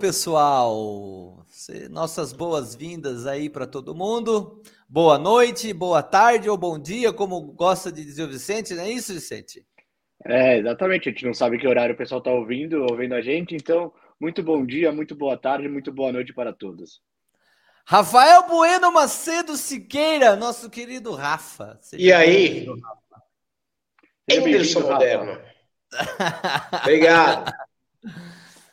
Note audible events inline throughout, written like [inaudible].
Pessoal! Nossas boas-vindas aí para todo mundo. Boa noite, boa tarde ou bom dia, como gosta de dizer o Vicente, não é isso, Vicente? É, exatamente. A gente não sabe que horário o pessoal está ouvindo, ouvindo a gente, então, muito bom dia, muito boa tarde, muito boa noite para todos. Rafael Bueno Macedo Siqueira, nosso querido Rafa. Seja e aí? Anderson Moderno. [laughs] Obrigado.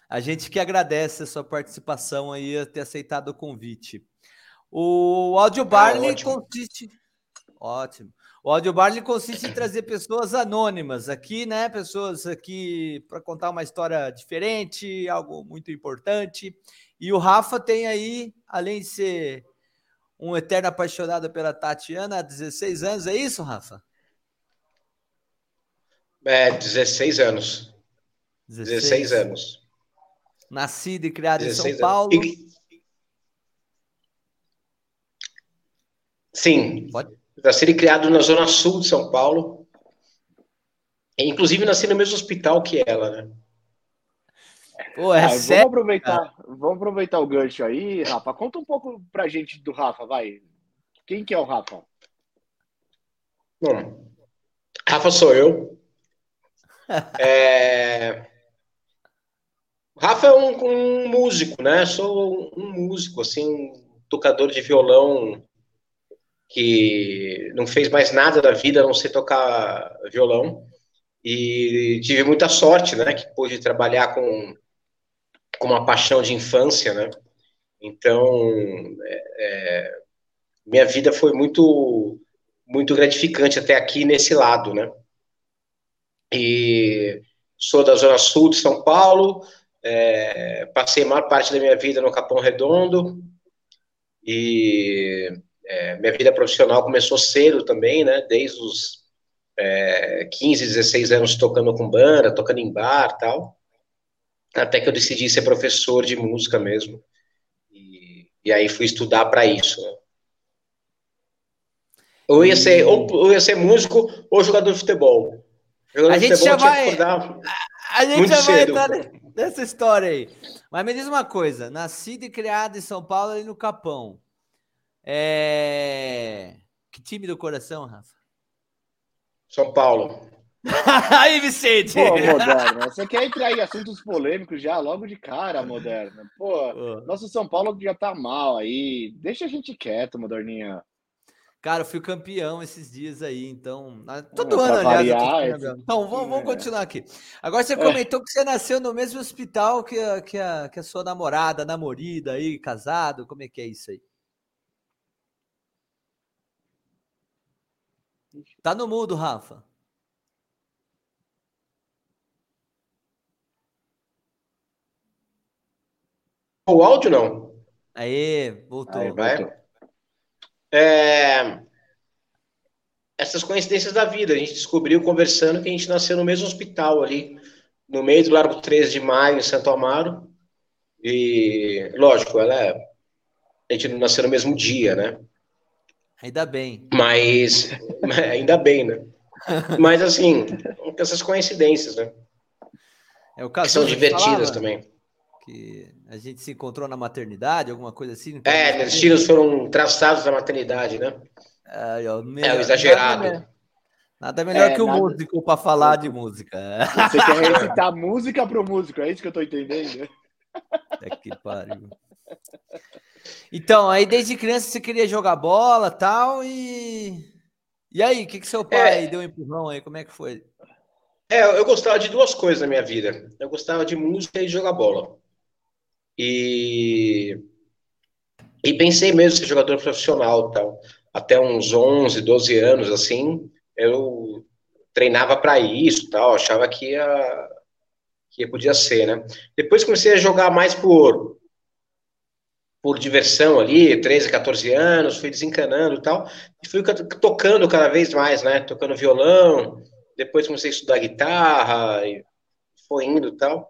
A gente que agradece a sua participação aí, ter aceitado o convite. O Audio Barley ah, consiste. Ótimo. O Audio Barley consiste em trazer pessoas anônimas aqui, né? Pessoas aqui para contar uma história diferente, algo muito importante. E o Rafa tem aí, além de ser um eterno apaixonado pela Tatiana há 16 anos, é isso, Rafa? É, 16 anos. 16, 16 anos. Nascido e criado em São Paulo. E... Sim. Pode? Nascido e criado na zona sul de São Paulo. Inclusive, nasci no mesmo hospital que ela, né? Pô, é ah, vamos, aproveitar, vamos aproveitar o gancho aí, Rafa. Conta um pouco pra gente do Rafa, vai. Quem que é o Rafa? Bom, Rafa sou eu. [laughs] é... Rafa é um, um, músico, né? Sou um músico, assim, um tocador de violão que não fez mais nada da vida a não ser tocar violão. E tive muita sorte, né? Que pude trabalhar com, com uma paixão de infância, né? Então, é, é, minha vida foi muito, muito gratificante até aqui nesse lado, né? E sou da Zona Sul de São Paulo, é, passei a maior parte da minha vida no Capão Redondo e é, minha vida profissional começou cedo também, né? Desde os é, 15, 16 anos tocando com banda, tocando em bar tal, até que eu decidi ser professor de música mesmo. E, e aí fui estudar para isso. Né? Ou ia ser, ou, ou ia ser músico ou jogador de futebol. Jogador a gente futebol, já vai. A gente já vai entrar nessa história aí. Mas me diz uma coisa: nascido e criado em São Paulo, ali no Capão. É... Que time do coração, Rafa? São Paulo. [laughs] aí, Vicente! Pô, Moderna, você quer entrar em assuntos polêmicos já, logo de cara, Moderna. Pô, Pô, nosso São Paulo já tá mal aí. Deixa a gente quieto, Moderninha. Cara, eu fui campeão esses dias aí, então. Todo ano, aliás. Variar, então, vamos, vamos, continuar aqui. Agora você é. comentou que você nasceu no mesmo hospital que a, que a, que a sua namorada, namorida aí, casado. Como é que é isso aí? Tá no mudo, Rafa. O áudio não. Aí, voltou. Aí, vai. É... Essas coincidências da vida. A gente descobriu conversando que a gente nasceu no mesmo hospital ali, no meio do Largo 13 de Maio, em Santo Amaro. E, lógico, ela é... a gente não nasceu no mesmo dia, né? Ainda bem. Mas, [laughs] ainda bem, né? Mas, assim, essas coincidências, né? É o caso que são divertidas também. Que a gente se encontrou na maternidade, alguma coisa assim? É, os tiros foram traçados na maternidade, né? É, é o exagerado. Nada, nada melhor é, que o nada... músico para falar de música. Você quer [laughs] recitar música pro músico, é isso que eu tô entendendo. É que pariu. Então, aí desde criança você queria jogar bola tal, e. E aí, o que, que seu pai é... deu um empurrão aí? Como é que foi? É, eu gostava de duas coisas na minha vida. Eu gostava de música e jogar bola. E. E pensei mesmo ser jogador profissional tal. Até uns 11, 12 anos, assim, eu treinava para isso tal, achava que ia, que podia ser, né? Depois comecei a jogar mais por por diversão ali, 13, 14 anos, fui desencanando e tal, e fui tocando cada vez mais, né, tocando violão, depois comecei a estudar guitarra, foi indo e tal,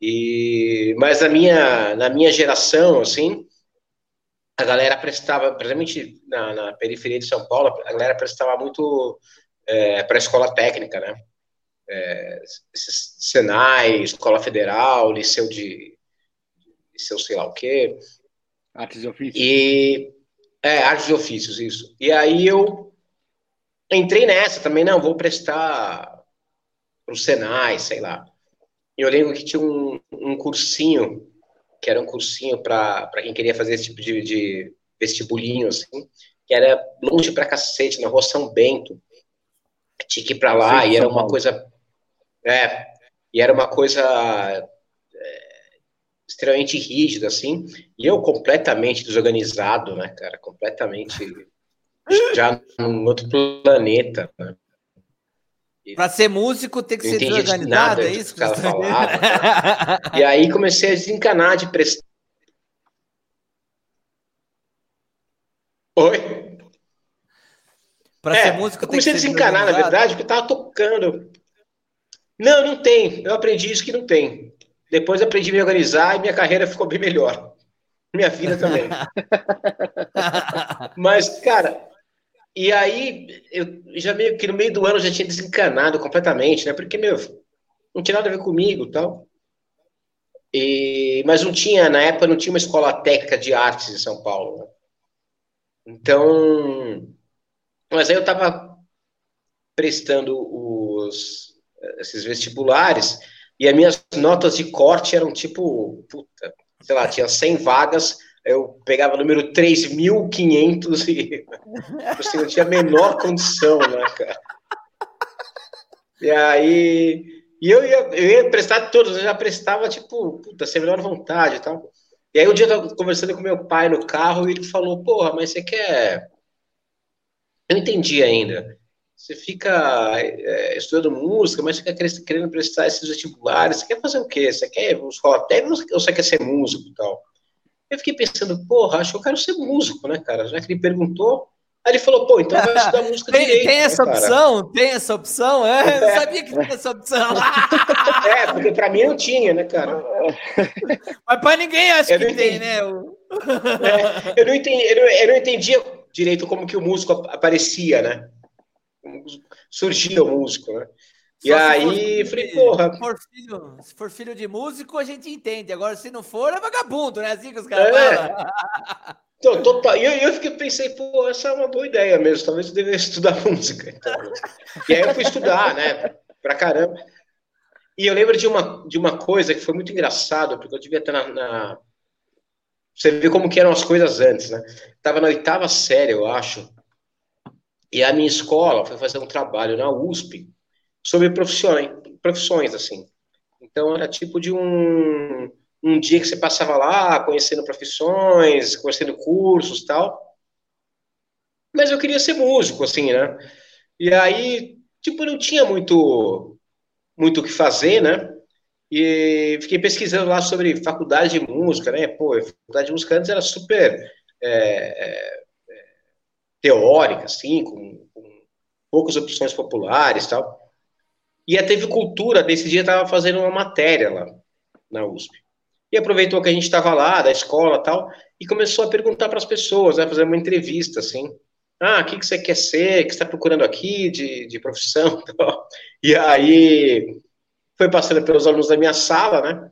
e, mas na minha, na minha geração, assim, a galera prestava, principalmente na, na periferia de São Paulo, a galera prestava muito é, para a escola técnica, né, é, Senai, Escola Federal, Liceu de. Liceu sei lá o quê. Artes de ofícios. E. É, artes de ofícios, isso. E aí eu entrei nessa também, não, vou prestar pro Senai, sei lá. E eu lembro que tinha um, um cursinho, que era um cursinho para quem queria fazer esse tipo de, de vestibulinho, assim, que era longe pra cacete, na rua São Bento. Tinha que ir pra lá, Sim, e era uma coisa. É, e era uma coisa é, extremamente rígida, assim, e eu completamente desorganizado, né, cara, completamente já num outro planeta, né? Para ser músico tem que ser desorganizado, é isso que ela falava. Tá? e aí comecei a desencanar de prestar. Oi? Para é, ser músico tem comecei que ser a desencanar, na verdade, porque estava tocando. Não, não tem. Eu aprendi isso que não tem. Depois aprendi a me organizar e minha carreira ficou bem melhor. Minha vida também. [laughs] Mas, cara, e aí, eu já meio que no meio do ano já tinha desencanado completamente, né? Porque, meu, não tinha nada a ver comigo tal. E, mas não tinha, na época, não tinha uma escola técnica de artes em São Paulo. Né? Então, mas aí eu estava prestando os, esses vestibulares e as minhas notas de corte eram tipo, puta, sei lá, tinha 100 vagas, eu pegava o número 3.500 e assim, não tinha a menor condição, né, cara? E aí, e eu ia, eu ia prestar todos, eu já prestava, tipo, puta, sem a menor vontade e tal. E aí um dia eu tava conversando com meu pai no carro e ele falou, porra, mas você quer... Eu não entendi ainda. Você fica é, estudando música, mas você fica querendo prestar esses vestibulares, você quer fazer o quê? Você quer escola técnica ou você quer ser músico e tal? Eu fiquei pensando, porra, acho que eu quero ser músico, né, cara? Já que ele perguntou, aí ele falou, pô, então vai [laughs] estudar música tem, direito. Tem né, essa né, opção? Tem essa opção? É, eu é. sabia que tinha essa opção. [laughs] é, porque pra mim não tinha, né, cara? [laughs] Mas pra ninguém acho que tem, né? Eu... É, eu, não entendi, eu, não, eu não entendia direito como que o músico aparecia, né? Surgia o músico, né? E aí, falei, porra. Se for, filho, se for filho de músico, a gente entende. Agora, se não for, é vagabundo, né? Assim que os caras é. falam. [laughs] Então, total. E eu, eu fiquei, pensei, pô, essa é uma boa ideia mesmo. Talvez eu devesse [laughs] estudar música. Então. E aí eu fui estudar, né? Pra caramba. E eu lembro de uma, de uma coisa que foi muito engraçada, porque eu devia estar na, na. Você vê como que eram as coisas antes, né? Tava na oitava série, eu acho. E a minha escola foi fazer um trabalho na USP sobre profissões, profissões assim. Então era tipo de um, um dia que você passava lá, conhecendo profissões, conhecendo cursos tal. Mas eu queria ser músico, assim, né? E aí, tipo, não tinha muito muito o que fazer, né? E fiquei pesquisando lá sobre faculdade de música, né? Pô, faculdade de música antes era super é, é, teórica, assim, com, com poucas opções populares tal. E a TV Cultura, nesse dia, estava fazendo uma matéria lá na USP. E aproveitou que a gente estava lá, da escola tal, e começou a perguntar para as pessoas, né, fazer uma entrevista, assim. Ah, o que, que você quer ser? O que você está procurando aqui de, de profissão? [laughs] E aí foi passando pelos alunos da minha sala, né?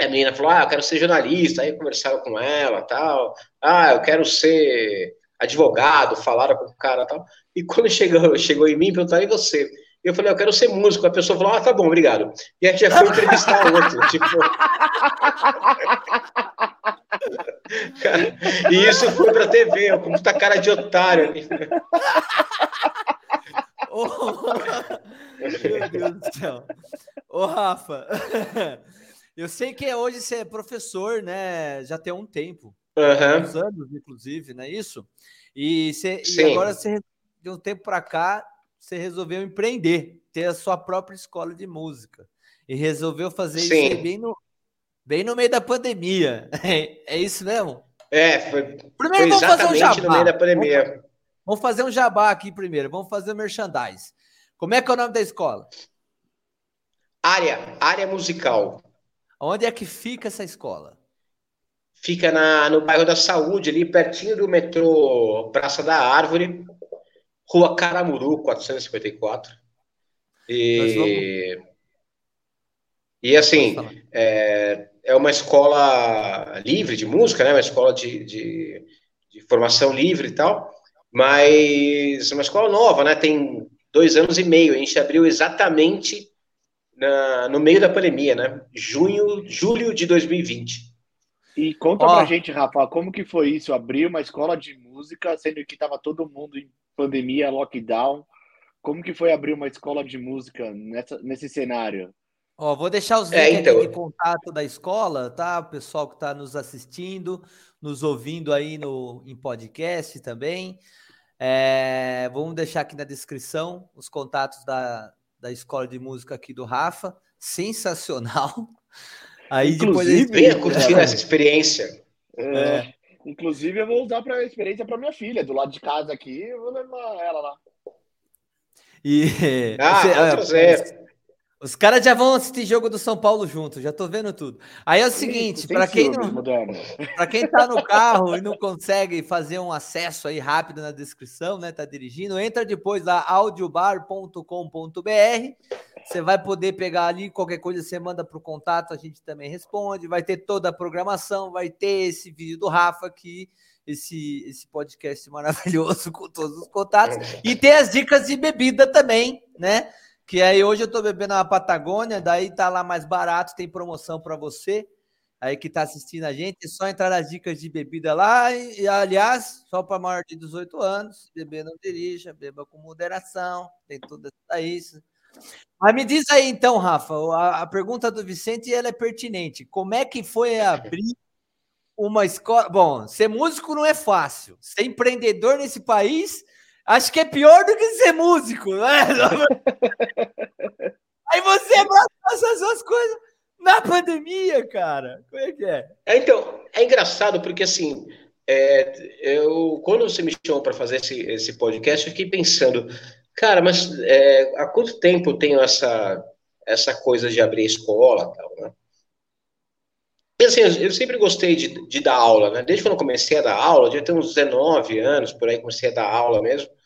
A menina falou: Ah, eu quero ser jornalista. Aí conversaram com ela, tal. Ah, eu quero ser advogado. Falaram com o cara, tal. E quando [laughs] chegou, chegou em mim, perguntaram: E você? Eu falei, eu quero ser músico. A pessoa falou, ah, tá bom, obrigado. E aí já foi entrevistar outro. tipo... [laughs] e isso foi pra TV, com muita cara de otário. meu Deus do céu. Ô, Rafa, [laughs] eu sei que hoje você é professor, né? Já tem um tempo. Uhum. anos, inclusive, não é isso? E, você, e agora você, de um tempo para cá, você resolveu empreender, ter a sua própria escola de música. E resolveu fazer Sim. isso bem no, bem no meio da pandemia. É, [laughs] é isso mesmo? É, foi, primeiro, foi vamos fazer um jabá. no meio da pandemia. Vamos, vamos, fazer um jabá aqui primeiro. Vamos fazer o merchandise. Como é que é o nome da escola? Área, área musical. Onde é que fica essa escola? Fica na, no bairro da Saúde, ali pertinho do metrô Praça da Árvore. Rua Caramuru, 454. E, e assim, é, é uma escola livre de música, né? Uma escola de, de, de formação livre e tal, mas uma escola nova, né? Tem dois anos e meio. A gente abriu exatamente na, no meio da pandemia, né? Junho, julho de 2020. E conta oh. pra gente, Rafa, como que foi isso? Abrir uma escola de música, sendo que tava todo mundo em pandemia, lockdown. Como que foi abrir uma escola de música nessa, nesse cenário? Ó, vou deixar os é, links então... de contato da escola, tá? O pessoal que está nos assistindo, nos ouvindo aí no, em podcast também. É, vamos deixar aqui na descrição os contatos da, da escola de música aqui do Rafa. Sensacional. [laughs] Aí Inclusive, depois venha curtir essa experiência. É, é. Inclusive, eu vou usar para experiência para minha filha, do lado de casa aqui, eu vou levar ela lá. E [laughs] ah, você, é, os caras já vão assistir jogo do São Paulo junto, já tô vendo tudo. Aí é o seguinte, para quem não, para quem tá no carro e não consegue fazer um acesso aí rápido na descrição, né, tá dirigindo, entra depois lá audiobar.com.br. Você vai poder pegar ali qualquer coisa, você manda pro contato, a gente também responde, vai ter toda a programação, vai ter esse vídeo do Rafa aqui, esse esse podcast maravilhoso [laughs] com todos os contatos e tem as dicas de bebida também, né? Que aí hoje eu tô bebendo a Patagônia, daí tá lá mais barato, tem promoção para você. Aí que tá assistindo a gente, é só entrar nas dicas de bebida lá. E, aliás, só para maior de 18 anos, beber não dirija, beba com moderação, tem tudo isso. Mas me diz aí então, Rafa, a, a pergunta do Vicente ela é pertinente. Como é que foi abrir uma escola? Bom, ser músico não é fácil. Ser empreendedor nesse país Acho que é pior do que ser músico, né? [laughs] Aí você abraça essas duas coisas na pandemia, cara. Como é que é? é então, é engraçado porque assim, é, eu quando você me chamou para fazer esse, esse podcast, eu fiquei pensando, cara, mas é, há quanto tempo eu tenho essa, essa coisa de abrir escola tal, né? E assim, eu sempre gostei de, de dar aula, né? Desde quando eu comecei a dar aula, eu tenho uns 19 anos, por aí comecei a dar aula mesmo.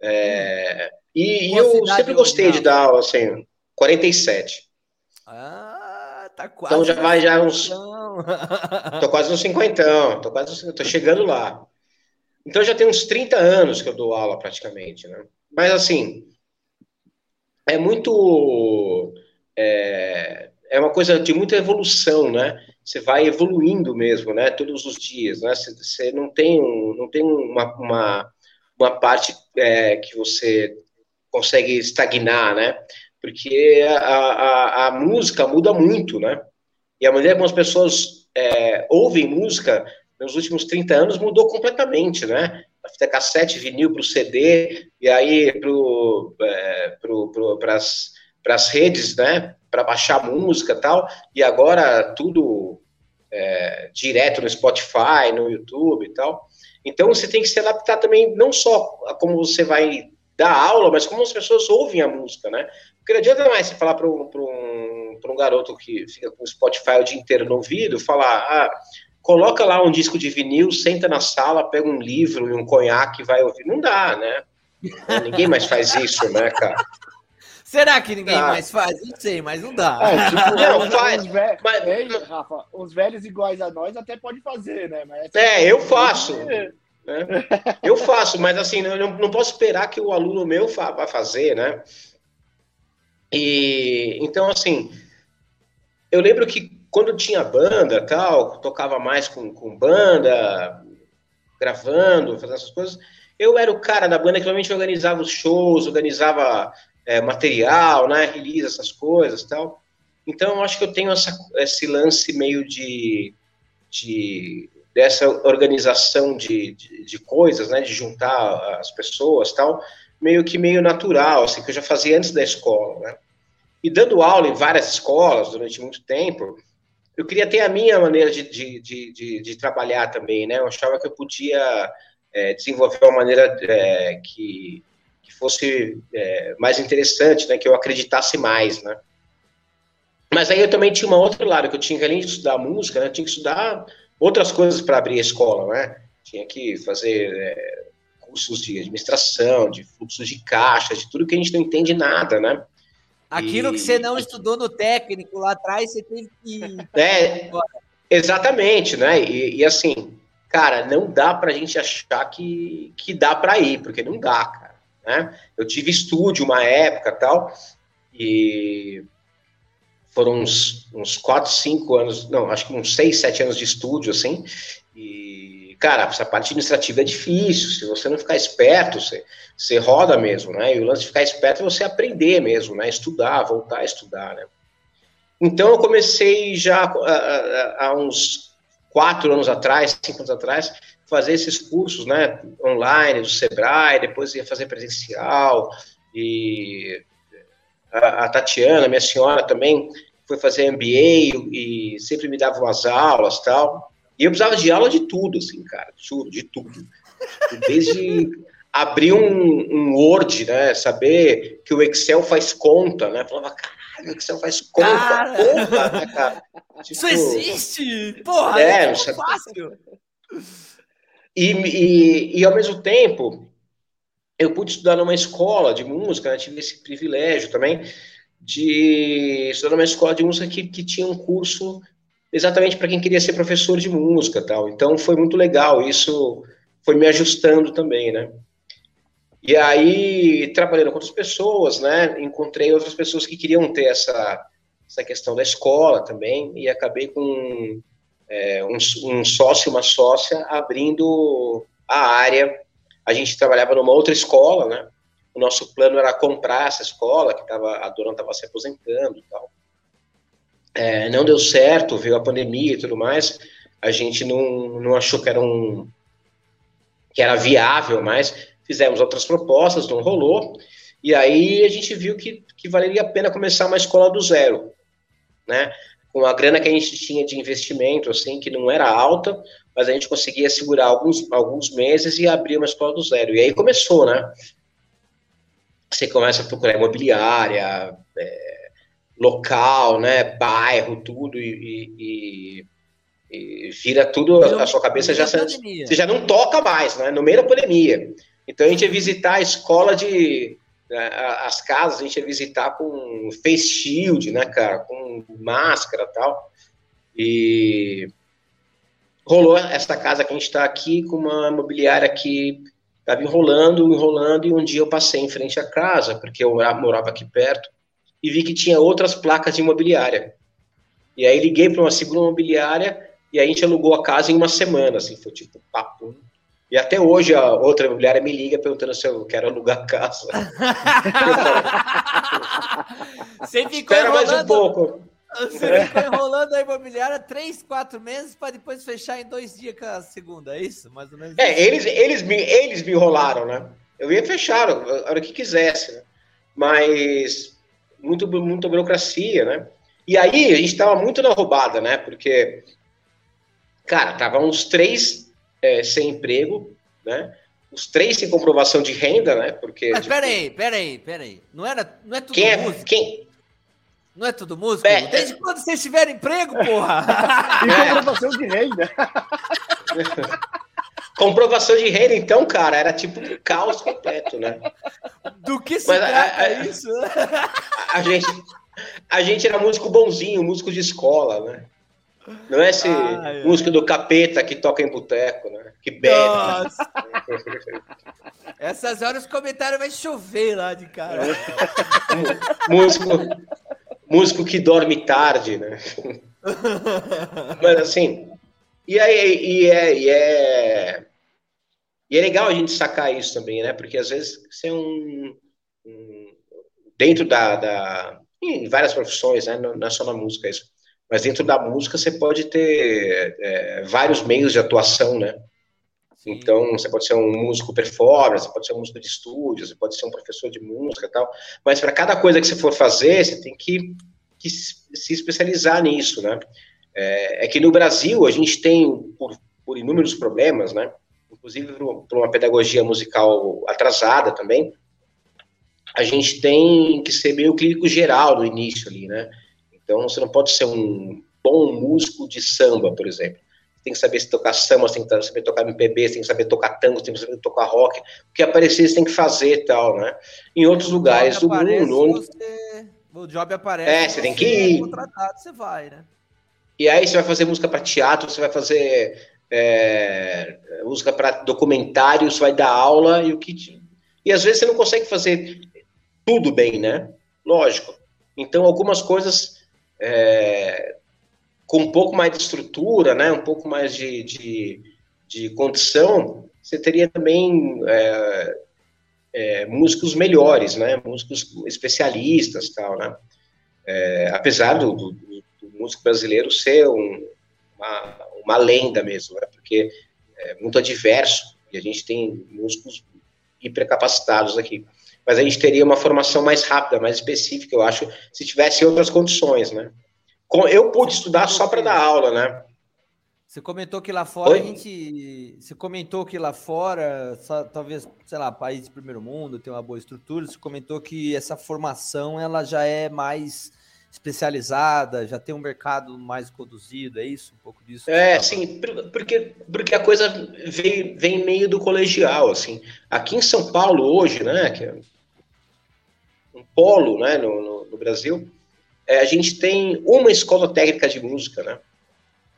É, e, e eu sempre gostei de dar aula, assim, 47. Ah, tá quase. Então já vai já uns. [laughs] tô quase nos 50, tô quase tô chegando lá. Então já tem uns 30 anos que eu dou aula praticamente, né? Mas assim, é muito. É, é uma coisa de muita evolução, né? Você vai evoluindo mesmo, né? Todos os dias, né? Você, você não tem, um, não tem uma, uma uma parte é, que você consegue estagnar, né? Porque a, a, a, música muda muito, né? E a maneira como as pessoas é, ouvem música nos últimos 30 anos mudou completamente, né? A fita cassete, vinil para o CD, e aí para é, as redes, né? Para baixar música e tal, e agora tudo é, direto no Spotify, no YouTube e tal. Então você tem que se adaptar também, não só a como você vai dar aula, mas como as pessoas ouvem a música, né? Porque não adianta mais você falar para um, um, um garoto que fica com o Spotify o dia inteiro no ouvido, falar, ah, coloca lá um disco de vinil, senta na sala, pega um livro e um conhaque e vai ouvir. Não dá, né? Ninguém mais faz isso, né, cara? Será que ninguém ah. mais faz? Não sei, mas não dá. É, tipo, [laughs] não, faz. Uns velhos, mas... Rafa, os velhos iguais a nós até pode fazer, né? Mas é, eu [laughs] faço. Né? Eu faço, mas assim, eu não, não posso esperar que o aluno meu fa vá fazer, né? E então, assim, eu lembro que quando tinha banda tal, tocava mais com, com banda, gravando, fazendo essas coisas, eu era o cara da banda que realmente organizava os shows, organizava é, material, né, release, essas coisas tal. Então, eu acho que eu tenho essa, esse lance meio de, de dessa organização de, de, de, coisas, né, de juntar as pessoas tal, meio que meio natural, assim, que eu já fazia antes da escola, né. E dando aula em várias escolas durante muito tempo, eu queria ter a minha maneira de, de, de, de trabalhar também, né, eu achava que eu podia é, desenvolver uma maneira é, que fosse é, mais interessante, né, que eu acreditasse mais, né. Mas aí eu também tinha uma outra lado, que eu tinha que, além de estudar música, né, tinha que estudar outras coisas para abrir a escola, né, tinha que fazer é, cursos de administração, de fluxos de caixa, de tudo que a gente não entende nada, né. Aquilo e... que você não estudou no técnico lá atrás, você teve que. [laughs] É, exatamente, né? E, e, assim, cara, não dá pra gente achar que, que dá pra ir, porque não dá, cara. Né? Eu tive estúdio uma época tal, e foram uns, uns 4, 5 anos, não, acho que uns 6, 7 anos de estúdio, assim, e, cara, essa parte administrativa é difícil, se você não ficar esperto, você, você roda mesmo, né, e o lance de ficar esperto é você aprender mesmo, né, estudar, voltar a estudar, né. Então, eu comecei já há uns 4 anos atrás, 5 anos atrás, fazer esses cursos, né, online, do Sebrae, depois ia fazer presencial, e a, a Tatiana, minha senhora também, foi fazer MBA e sempre me dava umas aulas tal. E eu precisava de aula de tudo, assim, cara, juro, de tudo. Desde abrir um, um, Word, né, saber que o Excel faz conta, né, falava, caralho, o Excel faz conta, cara. porra, né, cara. Tipo, Isso existe! Porra, é, é fácil! E, e, e, ao mesmo tempo, eu pude estudar numa escola de música, né, tive esse privilégio também, de estudar numa escola de música que, que tinha um curso exatamente para quem queria ser professor de música tal. Então foi muito legal, isso foi me ajustando também, né? E aí, trabalhando com outras pessoas, né, encontrei outras pessoas que queriam ter essa, essa questão da escola também, e acabei com é, um, um sócio, uma sócia, abrindo a área. A gente trabalhava numa outra escola, né, o nosso plano era comprar essa escola, que tava, a dona estava se aposentando e tal. É, não deu certo, veio a pandemia e tudo mais, a gente não, não achou que era, um, que era viável mais, fizemos outras propostas, não rolou, e aí a gente viu que, que valeria a pena começar uma escola do zero, né? Com a grana que a gente tinha de investimento, assim, que não era alta, mas a gente conseguia segurar alguns, alguns meses e abrir uma escola do zero. E aí começou, né? você começa a procurar imobiliária, é, local, né, bairro, tudo, e, e, e vira tudo, a, a sua cabeça já, você já não toca mais, né, no meio da pandemia. Então a gente ia visitar a escola de, as casas, a gente ia visitar com face shield, né, cara, com máscara tal, e rolou essa casa que a gente está aqui com uma imobiliária que Estava enrolando, enrolando, e um dia eu passei em frente à casa, porque eu morava aqui perto, e vi que tinha outras placas de imobiliária. E aí liguei para uma segunda imobiliária, e a gente alugou a casa em uma semana, assim, foi tipo papo. E até hoje a outra imobiliária me liga perguntando se eu quero alugar a casa. [laughs] Você ficou Espera mais um pouco. Você ficou enrolando a imobiliária três, quatro meses para depois fechar em dois dias com a segunda, é isso? Mais ou menos. É, eles, eles, me, eles me enrolaram, né? Eu ia fechar a hora que quisesse, né? Mas muito, muita burocracia, né? E aí a gente estava muito na roubada, né? Porque, cara, tava uns três é, sem emprego, né? Os três sem comprovação de renda, né? Porque. Mas tipo, peraí, peraí, peraí. Não era. Não é tudo quem é, quem, não é tudo músico? É, Desde é... quando vocês tiveram emprego, porra? [laughs] e comprovação de renda. [laughs] comprovação de renda, então, cara, era tipo um caos completo, né? Do que se Mas trata a, a, isso? A, gente, a gente era músico bonzinho, músico de escola, né? Não é esse ah, músico do capeta que toca em boteco, né? Que bebe. Nossa. [laughs] Essas horas o comentário vai chover lá de cara. [laughs] músico, músico que dorme tarde, né? [laughs] Mas assim, e, aí, e, é, e, é, e é legal a gente sacar isso também, né? Porque às vezes você é um, um dentro da, da, em várias profissões, né? Não é só na música isso, mas dentro da música você pode ter é, vários meios de atuação, né? Então, você pode ser um músico performance, você pode ser um músico de estúdio, você pode ser um professor de música e tal, mas para cada coisa que você for fazer, você tem que, que se especializar nisso, né? É, é, que no Brasil a gente tem, por, por inúmeros problemas, né? Inclusive por uma pedagogia musical atrasada também, a gente tem que ser meio clínico geral no início ali, né? Então, você não pode ser um bom músico de samba, por exemplo tem que saber se tocar samba, tem que saber tocar MPB, tem que saber tocar tango, tem que saber tocar rock. O que aparecer, você tem que fazer e tal, né? Em outros lugares do mundo. Você, O job aparece. É, você tem que ir. Contratado, você vai, né? E aí você vai fazer música para teatro, você vai fazer é, música para documentário, você vai dar aula e o que. E às vezes você não consegue fazer tudo bem, né? Lógico. Então, algumas coisas é, com um pouco mais de estrutura, né? Um pouco mais de, de, de condição, você teria também é, é, músicos melhores, né? Músicos especialistas, tal, né? É, apesar do, do, do, músico brasileiro ser um, uma, uma lenda mesmo, né? Porque é muito adverso e a gente tem músicos hipercapacitados aqui. Mas a gente teria uma formação mais rápida, mais específica, eu acho, se tivesse outras condições, né? Eu pude estudar só para dar aula, né? Você comentou que lá fora Oi? a gente. Você comentou que lá fora, só, talvez, sei lá, país de primeiro mundo, tem uma boa estrutura. Você comentou que essa formação ela já é mais especializada, já tem um mercado mais conduzido, é isso? Um pouco disso? É, sim, porque, porque a coisa vem, vem meio do colegial, assim. Aqui em São Paulo hoje, né, que é um polo, né, no, no, no Brasil, é, a gente tem uma escola técnica de música, né?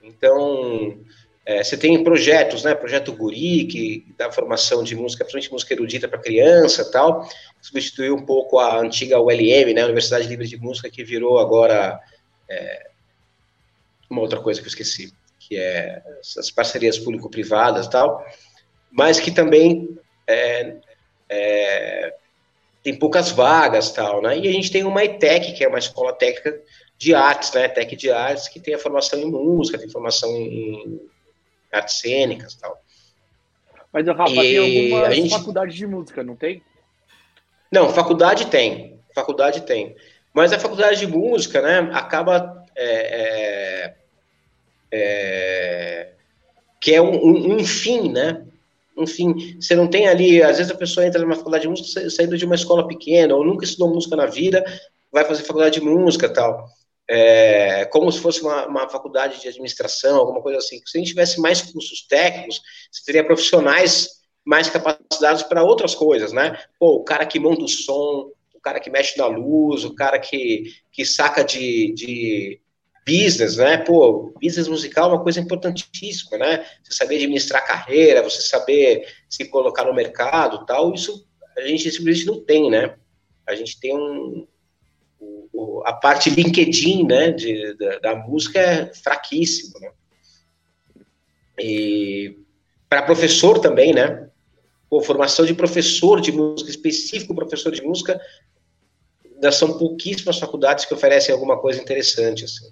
Então, é, você tem projetos, né? Projeto Guri, que dá formação de música, principalmente música erudita para criança tal. Substituiu um pouco a antiga ULM, né? Universidade Livre de Música, que virou agora é, uma outra coisa que eu esqueci, que é as parcerias público-privadas tal, mas que também é, é tem poucas vagas tal, né? E a gente tem uma ETEC, que é uma escola técnica de artes, né? Tec de artes, que tem a formação em música, tem formação em artes cênicas tal. Mas, Rafa, e tem algumas gente... faculdades de música, não tem? Não, faculdade tem. Faculdade tem. Mas a faculdade de música, né, acaba. É, é, é, que é um, um, um fim, né? Enfim, você não tem ali, às vezes a pessoa entra numa faculdade de música saindo de uma escola pequena, ou nunca estudou música na vida, vai fazer faculdade de música tal. É, como se fosse uma, uma, faculdade de administração, alguma coisa assim. Se a gente tivesse mais cursos técnicos, você teria profissionais mais capacitados para outras coisas, né? Pô, o cara que monta o som, o cara que mexe na luz, o cara que, que saca de, de business, né? Pô, business musical é uma coisa importantíssima, né? Você saber administrar carreira, você saber se colocar no mercado tal, isso a gente simplesmente não tem, né? A gente tem um. A parte LinkedIn, né, de, da, da música é fraquíssima, né? E para professor também, né? Pô, formação de professor de música, específico professor de música, são pouquíssimas faculdades que oferecem alguma coisa interessante, assim.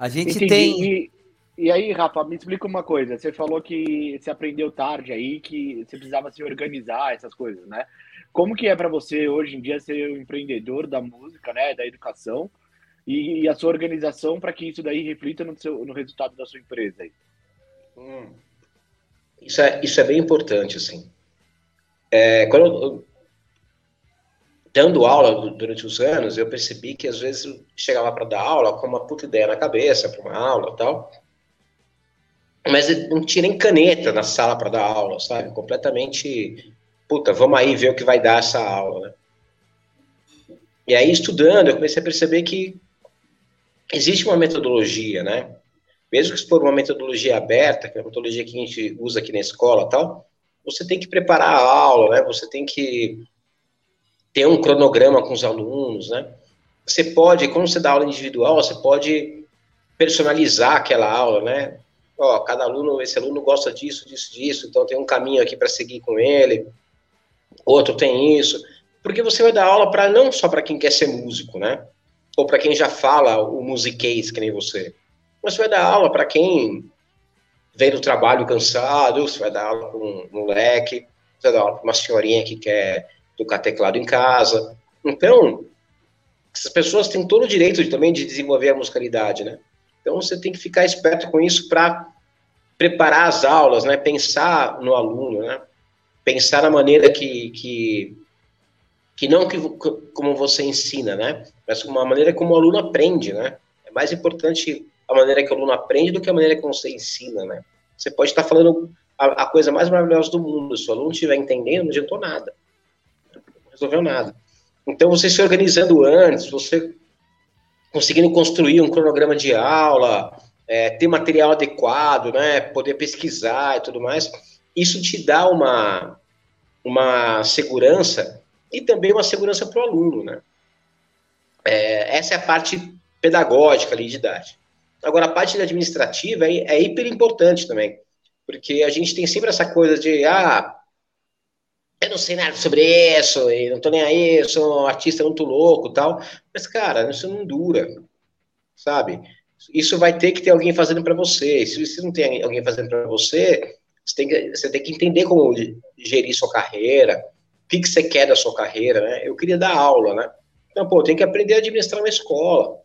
A gente Entendi. tem. E, e, aí, Rafa, me explica uma coisa. Você falou que você aprendeu tarde aí, que você precisava se organizar, essas coisas, né? Como que é para você hoje em dia ser um empreendedor da música, né, da educação, e, e a sua organização para que isso daí reflita no, seu, no resultado da sua empresa aí? Hum. Isso, é, isso é bem importante, assim. É, quando eu, dando aula durante os anos, eu percebi que às vezes eu chegava para dar aula com uma puta ideia na cabeça para uma aula tal, mas não tinha nem caneta na sala para dar aula, sabe? Completamente, puta, vamos aí ver o que vai dar essa aula, né? E aí, estudando, eu comecei a perceber que existe uma metodologia, né? Mesmo que for uma metodologia aberta, que é a metodologia que a gente usa aqui na escola tal, você tem que preparar a aula, né? Você tem que ter um cronograma com os alunos, né? Você pode, quando você dá aula individual, você pode personalizar aquela aula, né? Ó, cada aluno, esse aluno gosta disso, disso, disso, então tem um caminho aqui para seguir com ele, outro tem isso, porque você vai dar aula para não só para quem quer ser músico, né? Ou para quem já fala o musiquês, que nem você. Mas você vai dar aula para quem vem do trabalho cansado, você vai dar aula para um moleque, você vai dar aula para uma senhorinha que quer tocar teclado em casa. Então, essas pessoas têm todo o direito de, também de desenvolver a musicalidade, né? Então você tem que ficar esperto com isso para preparar as aulas, né? Pensar no aluno, né? Pensar na maneira que, que, que não que, como você ensina, né? Mas uma maneira como o aluno aprende, né? É mais importante a maneira que o aluno aprende do que a maneira que você ensina, né? Você pode estar falando a, a coisa mais maravilhosa do mundo, se o aluno estiver entendendo, não adiantou nada resolveu nada. Então, você se organizando antes, você conseguindo construir um cronograma de aula, é, ter material adequado, né, poder pesquisar e tudo mais, isso te dá uma, uma segurança e também uma segurança para o aluno, né? É, essa é a parte pedagógica ali idade. Agora, a parte administrativa é, é hiper importante também, porque a gente tem sempre essa coisa de, ah, eu não sei nada sobre isso, e não tô nem aí, eu sou um artista muito louco tal. Mas, cara, isso não dura, sabe? Isso vai ter que ter alguém fazendo para você. Se você não tem alguém fazendo para você, você tem, que, você tem que entender como gerir sua carreira, o que, que você quer da sua carreira, né? Eu queria dar aula, né? Então, pô, eu tenho que aprender a administrar uma escola.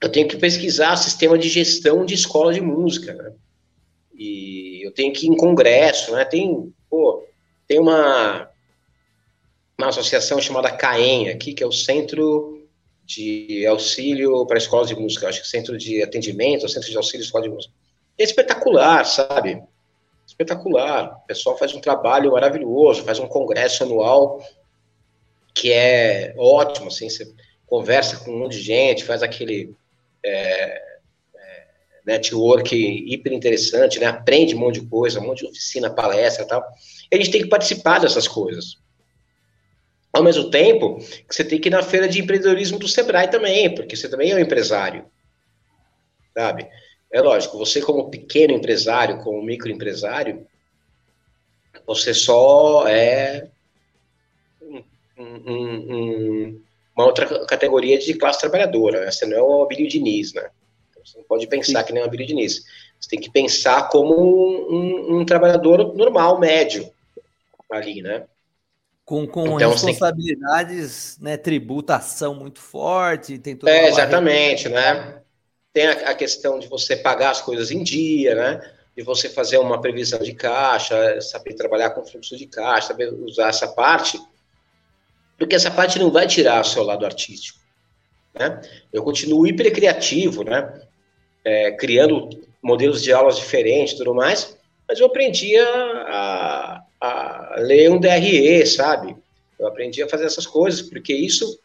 Eu tenho que pesquisar sistema de gestão de escola de música, né? E eu tenho que ir em congresso, né? Tem, pô, tem uma, uma associação chamada CAEM aqui, que é o Centro de Auxílio para Escolas de Música, acho que Centro de Atendimento, Centro de Auxílio Escola de Música. É espetacular, sabe? Espetacular. O pessoal faz um trabalho maravilhoso, faz um congresso anual que é ótimo, assim, você conversa com um monte de gente, faz aquele é, é, network hiper interessante, né? aprende um monte de coisa, um monte de oficina, palestra e tal a gente tem que participar dessas coisas. Ao mesmo tempo que você tem que ir na feira de empreendedorismo do Sebrae também, porque você também é um empresário. Sabe? É lógico, você como pequeno empresário, como microempresário, você só é um, um, um, uma outra categoria de classe trabalhadora, né? Você não é o Abílio Diniz, né? Você não pode pensar Sim. que nem o Abílio Diniz. Você tem que pensar como um, trabalhador normal, médio, ali, né? Com, com então, responsabilidades, que... né, tributação muito forte, tem toda É, exatamente, né? Tem a, a, questão de você pagar as coisas em dia, né? De você fazer uma previsão de caixa, saber trabalhar com fluxo de caixa, saber usar essa parte, porque essa parte não vai tirar o seu lado artístico, né? Eu continuo hiper criativo, né? É, criando modelos de aulas diferentes e tudo mais, mas eu aprendi a, a ler um DRE, sabe? Eu aprendi a fazer essas coisas, porque isso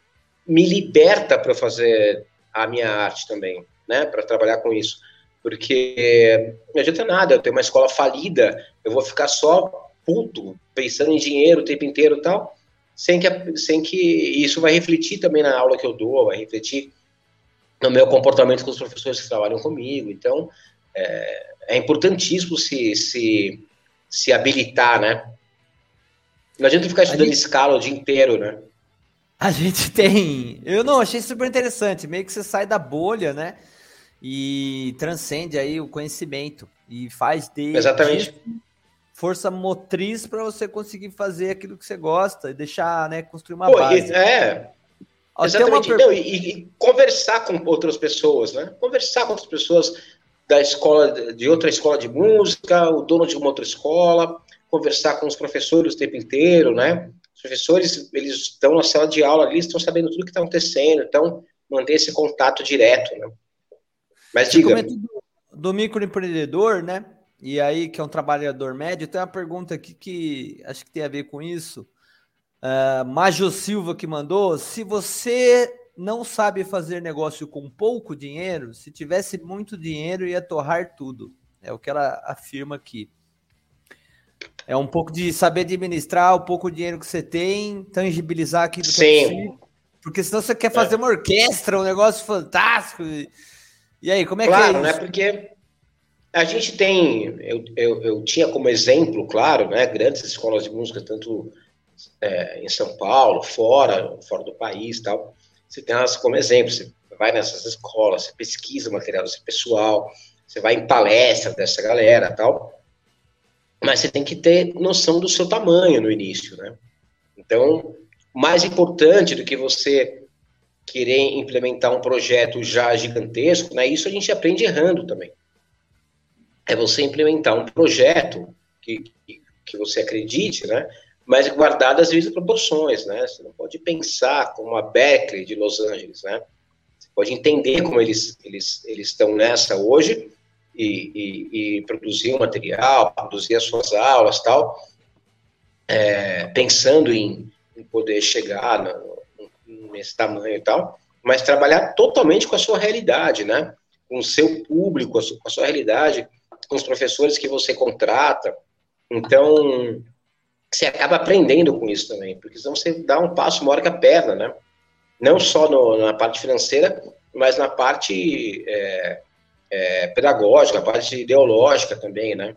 me liberta para fazer a minha arte também, né? Para trabalhar com isso. Porque não adianta nada, eu tenho uma escola falida, eu vou ficar só puto, pensando em dinheiro o tempo inteiro e tal, sem que, sem que isso vai refletir também na aula que eu dou, vai refletir no meu comportamento com os professores que trabalham comigo. Então, é, é importantíssimo se, se se habilitar, né? Não adianta ficar estudando gente... escala o dia inteiro, né? A gente [laughs] tem. Eu não achei super interessante. Meio que você sai da bolha, né? E transcende aí o conhecimento e faz de Exatamente. força motriz para você conseguir fazer aquilo que você gosta e deixar, né, construir uma Pô, base. É. Exatamente. Per... Não, e, e, conversar com outras pessoas, né? Conversar com outras pessoas, da escola, de outra escola de música, o dono de uma outra escola, conversar com os professores o tempo inteiro, né? Os professores, eles estão na sala de aula ali, estão sabendo tudo que está acontecendo, então manter esse contato direto, né? Mas Você diga. Do, do microempreendedor, né? E aí, que é um trabalhador médio, tem uma pergunta aqui que acho que tem a ver com isso. Uh, Majo Silva que mandou: se você não sabe fazer negócio com pouco dinheiro, se tivesse muito dinheiro, ia torrar tudo. É o que ela afirma aqui. É um pouco de saber administrar o pouco dinheiro que você tem, tangibilizar aquilo que Sim. é possível. Porque senão você quer fazer é. uma orquestra, um negócio fantástico. E aí, como é claro, que é né? Porque a gente tem, eu, eu, eu, tinha como exemplo, claro, né, grandes escolas de música, tanto é, em São Paulo, fora, fora do país tal. Você tem elas como exemplo, você vai nessas escolas, você pesquisa o material desse pessoal, você vai em palestra dessa galera tal. Mas você tem que ter noção do seu tamanho no início, né? Então, mais importante do que você querer implementar um projeto já gigantesco, né? Isso a gente aprende errando também. É você implementar um projeto que, que você acredite, né? Mas guardado as devidas proporções, né? Você não pode pensar como a Berkeley de Los Angeles, né? Você pode entender como eles eles eles estão nessa hoje e, e, e produzir o um material, produzir as suas aulas, tal, é, pensando em, em, poder chegar no, nesse tamanho e tal, mas trabalhar totalmente com a sua realidade, né? Com o seu público, com a sua realidade, com os professores que você contrata. Então, você acaba aprendendo com isso também, porque senão você dá um passo maior que a perna, né? Não só no, na parte financeira, mas na parte é, é, pedagógica, a parte ideológica também, né?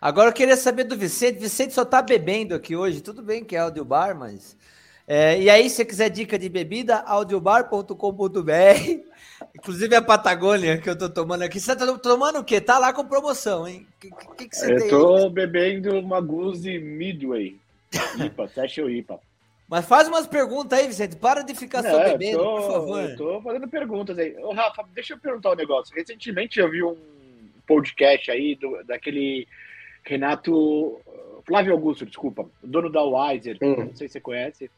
Agora eu queria saber do Vicente. Vicente só tá bebendo aqui hoje. Tudo bem que é audiobar, mas. É, e aí, se você quiser dica de bebida, audiobar.com.br. [laughs] Inclusive a Patagônia que eu tô tomando aqui. Você tá tomando o quê? Tá lá com promoção, hein? O que, que, que, você eu tem? Eu tô bebendo uma Guzi Midway. [laughs] IPA, Session IPA. Mas faz umas perguntas aí, Vicente. Para de ficar só bebendo, tô, por favor. Eu tô fazendo perguntas aí. Ô, Rafa, deixa eu perguntar um negócio. Recentemente eu vi um podcast aí do, daquele Renato. Flávio Augusto, desculpa. Dono da Wiser. Hum. Não sei se você conhece.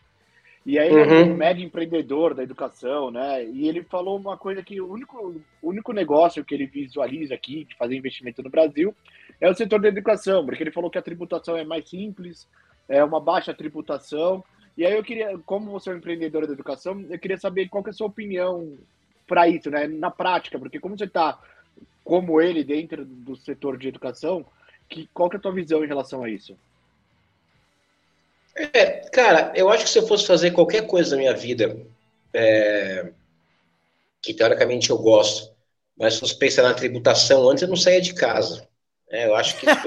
E aí ele é um uhum. mega empreendedor da educação, né? E ele falou uma coisa que o único, único negócio que ele visualiza aqui de fazer investimento no Brasil é o setor da educação, porque ele falou que a tributação é mais simples, é uma baixa tributação. E aí eu queria, como você é um empreendedor da educação, eu queria saber qual que é a sua opinião para isso, né? Na prática, porque como você está, como ele, dentro do setor de educação, que, qual que é a tua visão em relação a isso? É, cara, eu acho que se eu fosse fazer qualquer coisa na minha vida, é, que teoricamente eu gosto, mas se fosse pensar na tributação antes, eu não saía de casa. É, eu acho que tipo,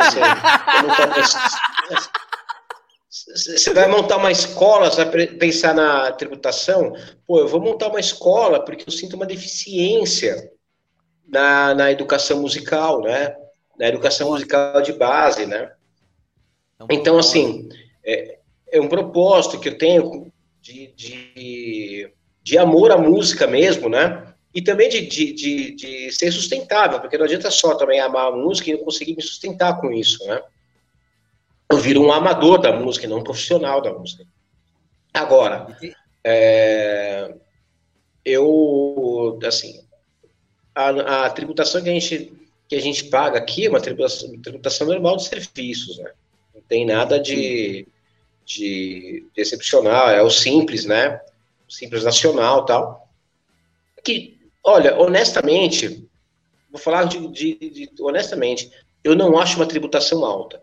você, você vai montar uma escola, você vai pensar na tributação, pô, eu vou montar uma escola porque eu sinto uma deficiência na, na educação musical, né? Na educação musical de base, né? Então, assim, é, é um propósito que eu tenho de, de, de amor à música mesmo, né? E também de, de, de, de, ser sustentável, porque não adianta só também amar a música e não conseguir me sustentar com isso, né? Eu viro um amador da música, não um profissional da música. Agora, é, eu, assim, a, a, tributação que a gente que a gente paga aqui é uma tributação, tributação normal de serviços, né? Não tem nada de, de, de excepcional, é o simples, né? O simples nacional tal. Que, olha, honestamente, vou falar de, de, de, honestamente, eu não acho uma tributação alta.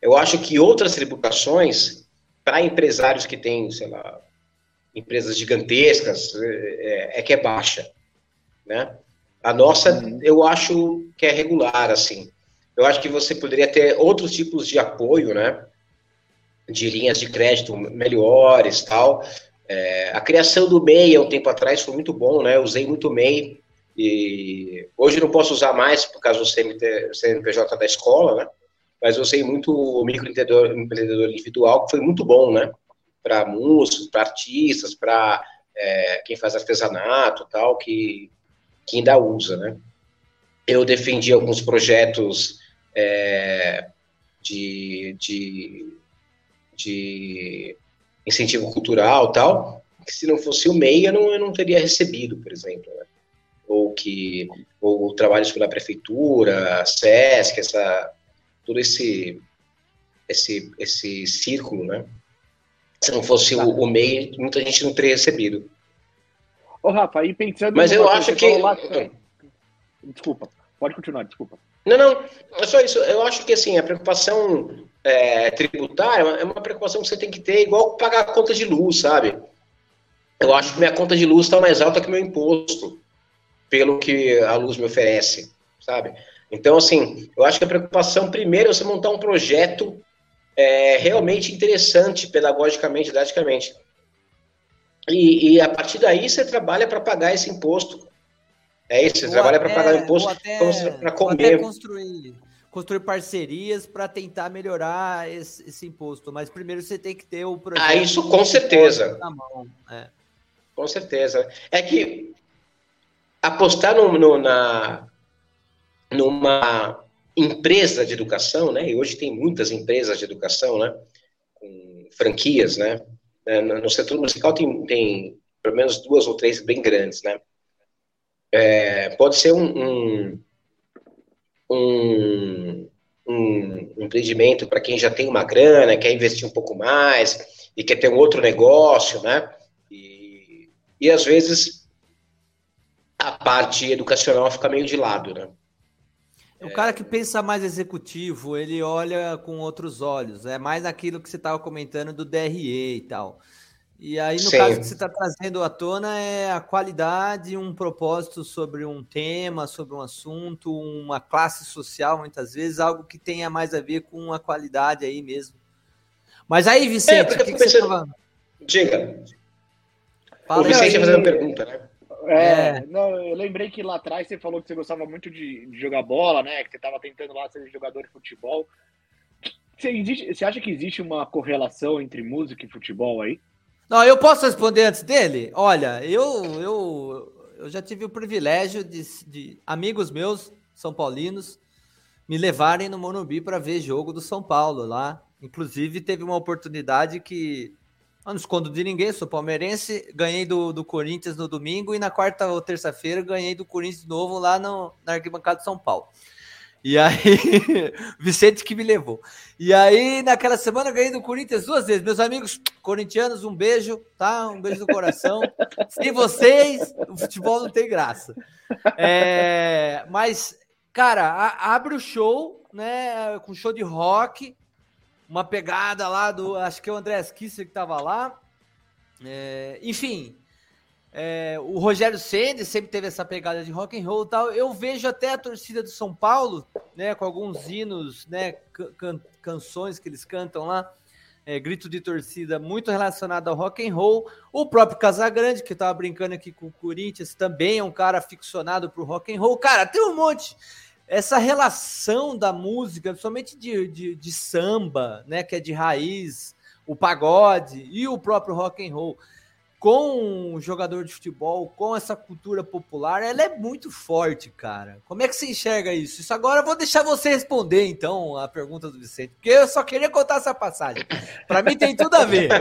Eu acho que outras tributações, para empresários que têm, sei lá, empresas gigantescas, é, é que é baixa, né? A nossa, uhum. eu acho que é regular, assim. Eu acho que você poderia ter outros tipos de apoio, né? De linhas de crédito melhores tal. É, a criação do MEI há um tempo atrás foi muito bom, né? Usei muito MEI e hoje não posso usar mais por causa do CMT, CNPJ da escola, né? Mas usei muito o microempreendedor empreendedor individual, que foi muito bom, né? Para músicos, para artistas, para é, quem faz artesanato tal, que, que ainda usa, né? Eu defendi alguns projetos é, de, de de incentivo cultural tal, que se não fosse o MEI eu não, eu não teria recebido, por exemplo, né? ou que ou trabalhos pela prefeitura, SESC, essa todo esse esse esse círculo, né? Se não fosse o, o MEI, muita gente não teria recebido. Ô, Rafa, aí pensando. Mas eu acho que. Lá... Desculpa, pode continuar, desculpa. Não, não, é só isso. Eu acho que assim, a preocupação é, tributária é uma preocupação que você tem que ter, igual pagar a conta de luz, sabe? Eu acho que minha conta de luz está mais alta que meu imposto, pelo que a luz me oferece, sabe? Então, assim, eu acho que a preocupação primeiro é você montar um projeto é, realmente interessante, pedagogicamente, didaticamente. E, e, a partir daí você trabalha para pagar esse imposto. É isso, você ou trabalha para pagar imposto para comer. Construir construir parcerias para tentar melhorar esse, esse, imposto. Mas primeiro você tem que ter o projeto. Ah, isso com certeza. É. Com certeza. É que apostar no, no, na, numa empresa de educação, né? E hoje tem muitas empresas de educação, né? Com franquias, né? É, no setor musical tem, tem pelo menos duas ou três bem grandes, né? É, pode ser um, um um, um empreendimento para quem já tem uma grana, quer investir um pouco mais e quer ter um outro negócio, né? E, e às vezes a parte educacional fica meio de lado, né? O cara que pensa mais executivo, ele olha com outros olhos. É mais aquilo que você estava comentando do DRE e tal. E aí, no Sim. caso que você está trazendo à tona, é a qualidade, um propósito sobre um tema, sobre um assunto, uma classe social, muitas vezes, algo que tenha mais a ver com a qualidade aí mesmo. Mas aí, Vicente, é, o que, que você estava... Diga. Fala o Vicente ia fazer uma pergunta, né? É, é, Não, eu lembrei que lá atrás você falou que você gostava muito de, de jogar bola, né? Que você estava tentando lá ser jogador de futebol. Você, existe, você acha que existe uma correlação entre música e futebol aí? Não, eu posso responder antes dele? Olha, eu, eu, eu já tive o privilégio de, de amigos meus, São Paulinos, me levarem no Morumbi para ver jogo do São Paulo lá. Inclusive, teve uma oportunidade que. Eu não escondo de ninguém, sou palmeirense, ganhei do, do Corinthians no domingo e na quarta ou terça-feira ganhei do Corinthians de novo lá no, na arquibancada de São Paulo. E aí, [laughs] Vicente que me levou. E aí, naquela semana, eu ganhei do Corinthians duas vezes. Meus amigos corintianos, um beijo, tá? Um beijo no coração. [laughs] Sem vocês, o futebol não tem graça. É, mas, cara, a, abre o show, né? Com show de rock, uma pegada lá do. Acho que é o André Kisser que tava lá. É, enfim, é, o Rogério Ceni sempre teve essa pegada de rock and roll e tal. Eu vejo até a torcida do São Paulo, né, com alguns hinos, né, can canções que eles cantam lá, é, grito de torcida muito relacionado ao rock and roll. O próprio Casagrande, que estava brincando aqui com o Corinthians, também é um cara aficionado por rock and roll. Cara, tem um monte. Essa relação da música, principalmente de, de, de samba, né, que é de raiz, o pagode e o próprio rock and roll com um jogador de futebol, com essa cultura popular, ela é muito forte, cara. Como é que você enxerga isso? Isso agora eu vou deixar você responder, então, a pergunta do Vicente, porque eu só queria contar essa passagem. Para mim tem tudo a ver. [laughs]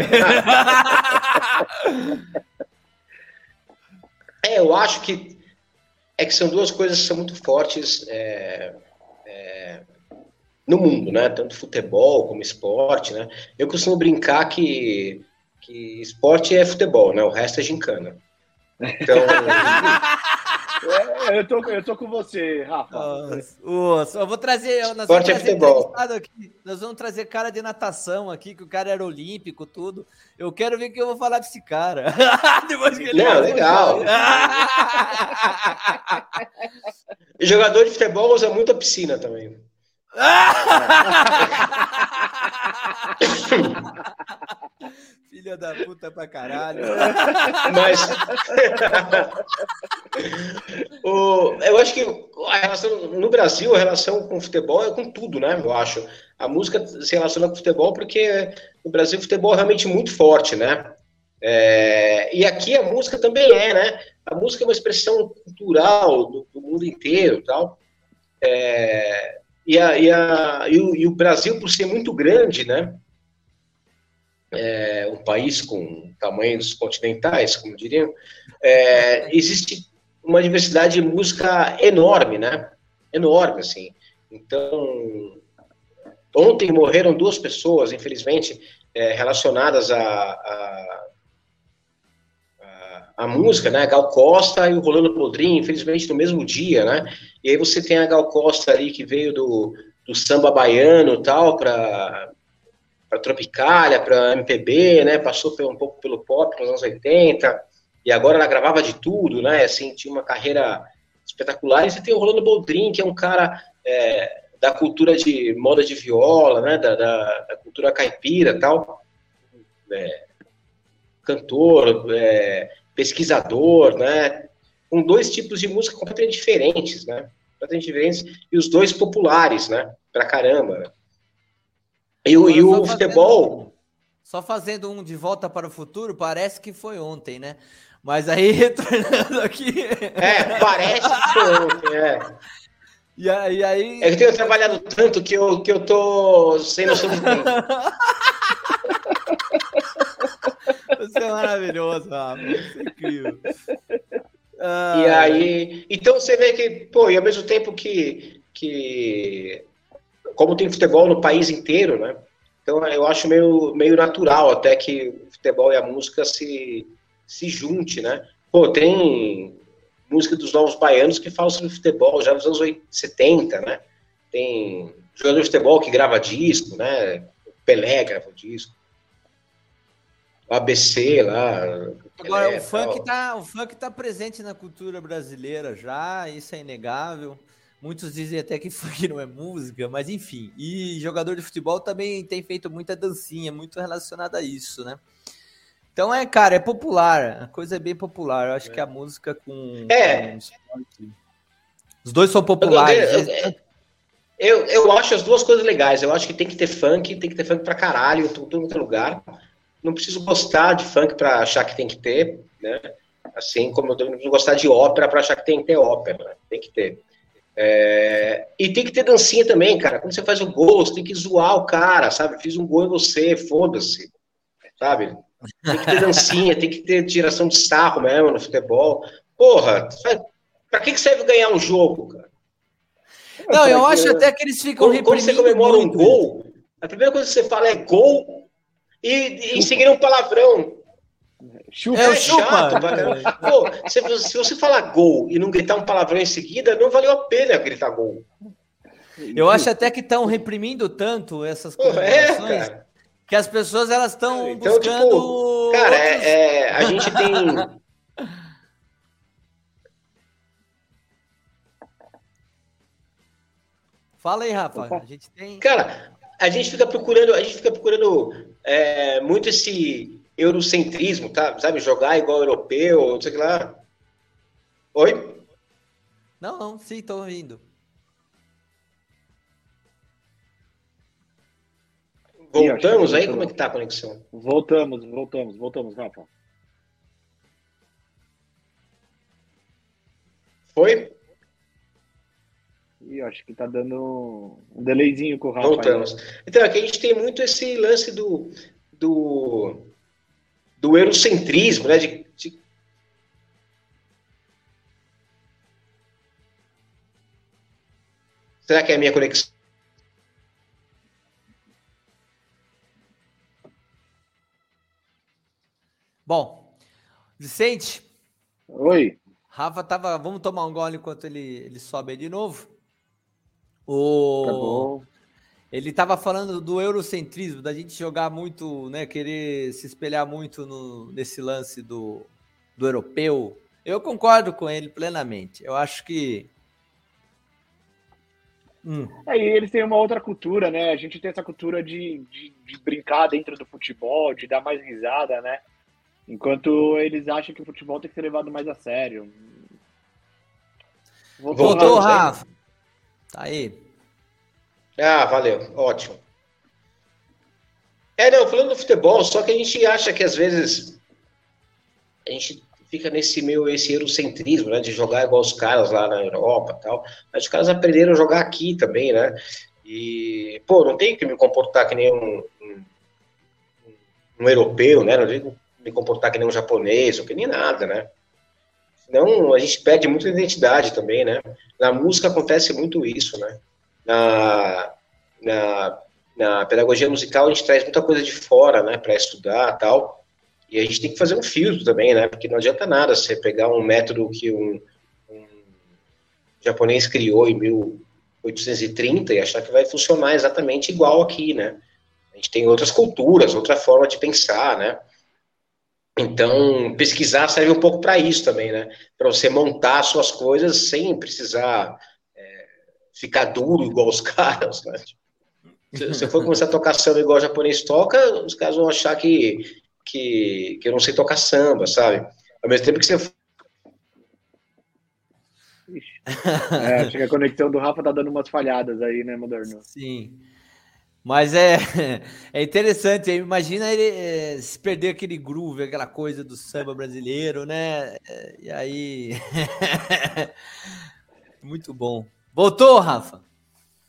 É, eu acho que é que são duas coisas que são muito fortes é, é, no mundo, né? Tanto futebol como esporte, né? Eu costumo brincar que que esporte é futebol, né? O resto é gincana. Então. [laughs] é, eu, tô, eu tô com você, Rafa. Nossa, eu vou trazer. Nós esporte vamos é futebol. Aqui, nós vamos trazer cara de natação aqui, que o cara era olímpico, tudo. Eu quero ver o que eu vou falar desse cara. [laughs] Depois que ele Não, legal. e [laughs] jogador de futebol usa muito a piscina também. Filha da puta pra caralho. Mas. o, eu acho que a relação, no Brasil, a relação com o futebol é com tudo, né? Eu acho. A música se relaciona com o futebol porque no Brasil o futebol é realmente muito forte, né? É, e aqui a música também é, né? A música é uma expressão cultural do, do mundo inteiro tal. É, e, a, e, a, e, o, e o Brasil, por ser muito grande, né? é, um país com tamanhos continentais, como diriam, é, existe uma diversidade de música enorme, né? Enorme, assim. Então, ontem morreram duas pessoas, infelizmente, é, relacionadas a, a, a, música, né? Gal Costa e o Rolando Podrinho, infelizmente, no mesmo dia, né? E aí você tem a Gal Costa ali que veio do, do samba baiano tal, para para Tropicália, para MPB, né? Passou um pouco pelo pop nos anos 80, e agora ela gravava de tudo, né? Assim, tinha uma carreira espetacular. E você tem o Rolando Boldrin, que é um cara é, da cultura de moda de viola, né? Da, da, da cultura caipira tal. É, cantor, é, pesquisador, né? Com dois tipos de música completamente diferentes, né? Completamente diferentes, e os dois populares, né? Pra caramba, né? E, o, e o futebol. só fazendo um de volta para o futuro, parece que foi ontem, né? Mas aí, [laughs] retornando aqui. É, parece que foi ontem, é. E aí, aí... É que eu tenho trabalhado tanto que eu, que eu tô sem noção de tempo. [laughs] Você é maravilhoso, Rafa. Você é incrível. Ah, e aí, então você vê que, pô, e ao mesmo tempo que, que como tem futebol no país inteiro, né? Então eu acho meio, meio natural até que o futebol e a música se, se junte, né? Pô, tem música dos novos baianos que fala sobre futebol já nos anos 70, né? Tem jogador de futebol que grava disco, né? Pelé gravou disco. ABC lá. Agora, Pelé, o, funk tá, o funk tá presente na cultura brasileira já, isso é inegável. Muitos dizem até que [laughs] funk não é música, mas enfim. E jogador de futebol também tem feito muita dancinha, muito relacionada a isso, né? Então é, cara, é popular. A coisa é bem popular. Eu acho é. que a música com. É. Com os dois são populares. Eu, eu, eu, eu, acho as duas coisas legais. Eu acho que tem que ter funk, tem que ter funk pra caralho, em todo outro lugar. Não preciso gostar de funk pra achar que tem que ter, né? Assim como eu não preciso gostar de ópera pra achar que tem que ter ópera. Né? Tem que ter. É... E tem que ter dancinha também, cara. Quando você faz o gol, você tem que zoar o cara, sabe? Fiz um gol em você, foda-se. Sabe? Tem que ter dancinha, tem que ter tiração de sarro mesmo no futebol. Porra, pra que, que serve ganhar um jogo, cara? Não, eu acho até que eles ficam quando, quando você comemora um gol, a primeira coisa que você fala é gol e, e em seguida um palavrão. Chupa, é, é chato, Pô, se, se, você falar gol e não gritar um palavrão em seguida, não valeu a pena gritar gol. Eu acho até que estão reprimindo tanto essas comemorações. É, que as pessoas elas estão então, tipo, buscando. Tipo, cara, é, é, a gente tem. [laughs] Fala aí, Rafa. A gente tem. Cara, a gente fica procurando, a gente fica procurando é, muito esse eurocentrismo, tá? Sabe, jogar igual europeu, não sei o que lá. Oi? Não, não, sim, estou ouvindo. Voltamos aí? Como é que tá a conexão? Voltamos, voltamos, voltamos, Rafa. Foi? E acho que tá dando um delayzinho com o Rafa. Voltamos. Aí. Então, aqui a gente tem muito esse lance do, do, do eurocentrismo, né? De, de... Será que é a minha conexão? Bom, Vicente. Oi. Rafa tava. Vamos tomar um gole enquanto ele, ele sobe aí de novo. O... Tá bom. Ele estava falando do eurocentrismo, da gente jogar muito, né? Querer se espelhar muito no, nesse lance do, do europeu. Eu concordo com ele plenamente. Eu acho que. Hum. É, e eles têm uma outra cultura, né? A gente tem essa cultura de, de, de brincar dentro do futebol, de dar mais risada, né? Enquanto eles acham que o futebol tem que ser levado mais a sério. Voltou, Voltou Rafa. Tá aí. Ah, valeu. Ótimo. É, não, falando do futebol, só que a gente acha que às vezes a gente fica nesse meio, esse eurocentrismo, né, de jogar igual os caras lá na Europa tal, mas os caras aprenderam a jogar aqui também, né, e, pô, não tem que me comportar que nem um, um, um europeu, né, não tem me comportar que nem um japonês ou que nem nada, né? Senão a gente perde muita identidade também, né? Na música acontece muito isso, né? Na, na, na pedagogia musical a gente traz muita coisa de fora, né, para estudar tal. E a gente tem que fazer um filtro também, né? Porque não adianta nada você pegar um método que um, um japonês criou em 1830 e achar que vai funcionar exatamente igual aqui, né? A gente tem outras culturas, outra forma de pensar, né? Então, pesquisar serve um pouco para isso também, né? Para você montar suas coisas sem precisar é, ficar duro igual os [laughs] caras, né? Se você for começar a tocar samba igual o japonês toca, os caras vão achar que, que, que eu não sei tocar samba, sabe? Ao mesmo tempo que você. [laughs] É, acho que a conexão do Rafa tá dando umas falhadas aí, né, Moderno? Sim. Mas é, [laughs] é interessante, imagina ele é, se perder aquele groove, aquela coisa do samba brasileiro, né? E aí. [laughs] Muito bom. Voltou, Rafa?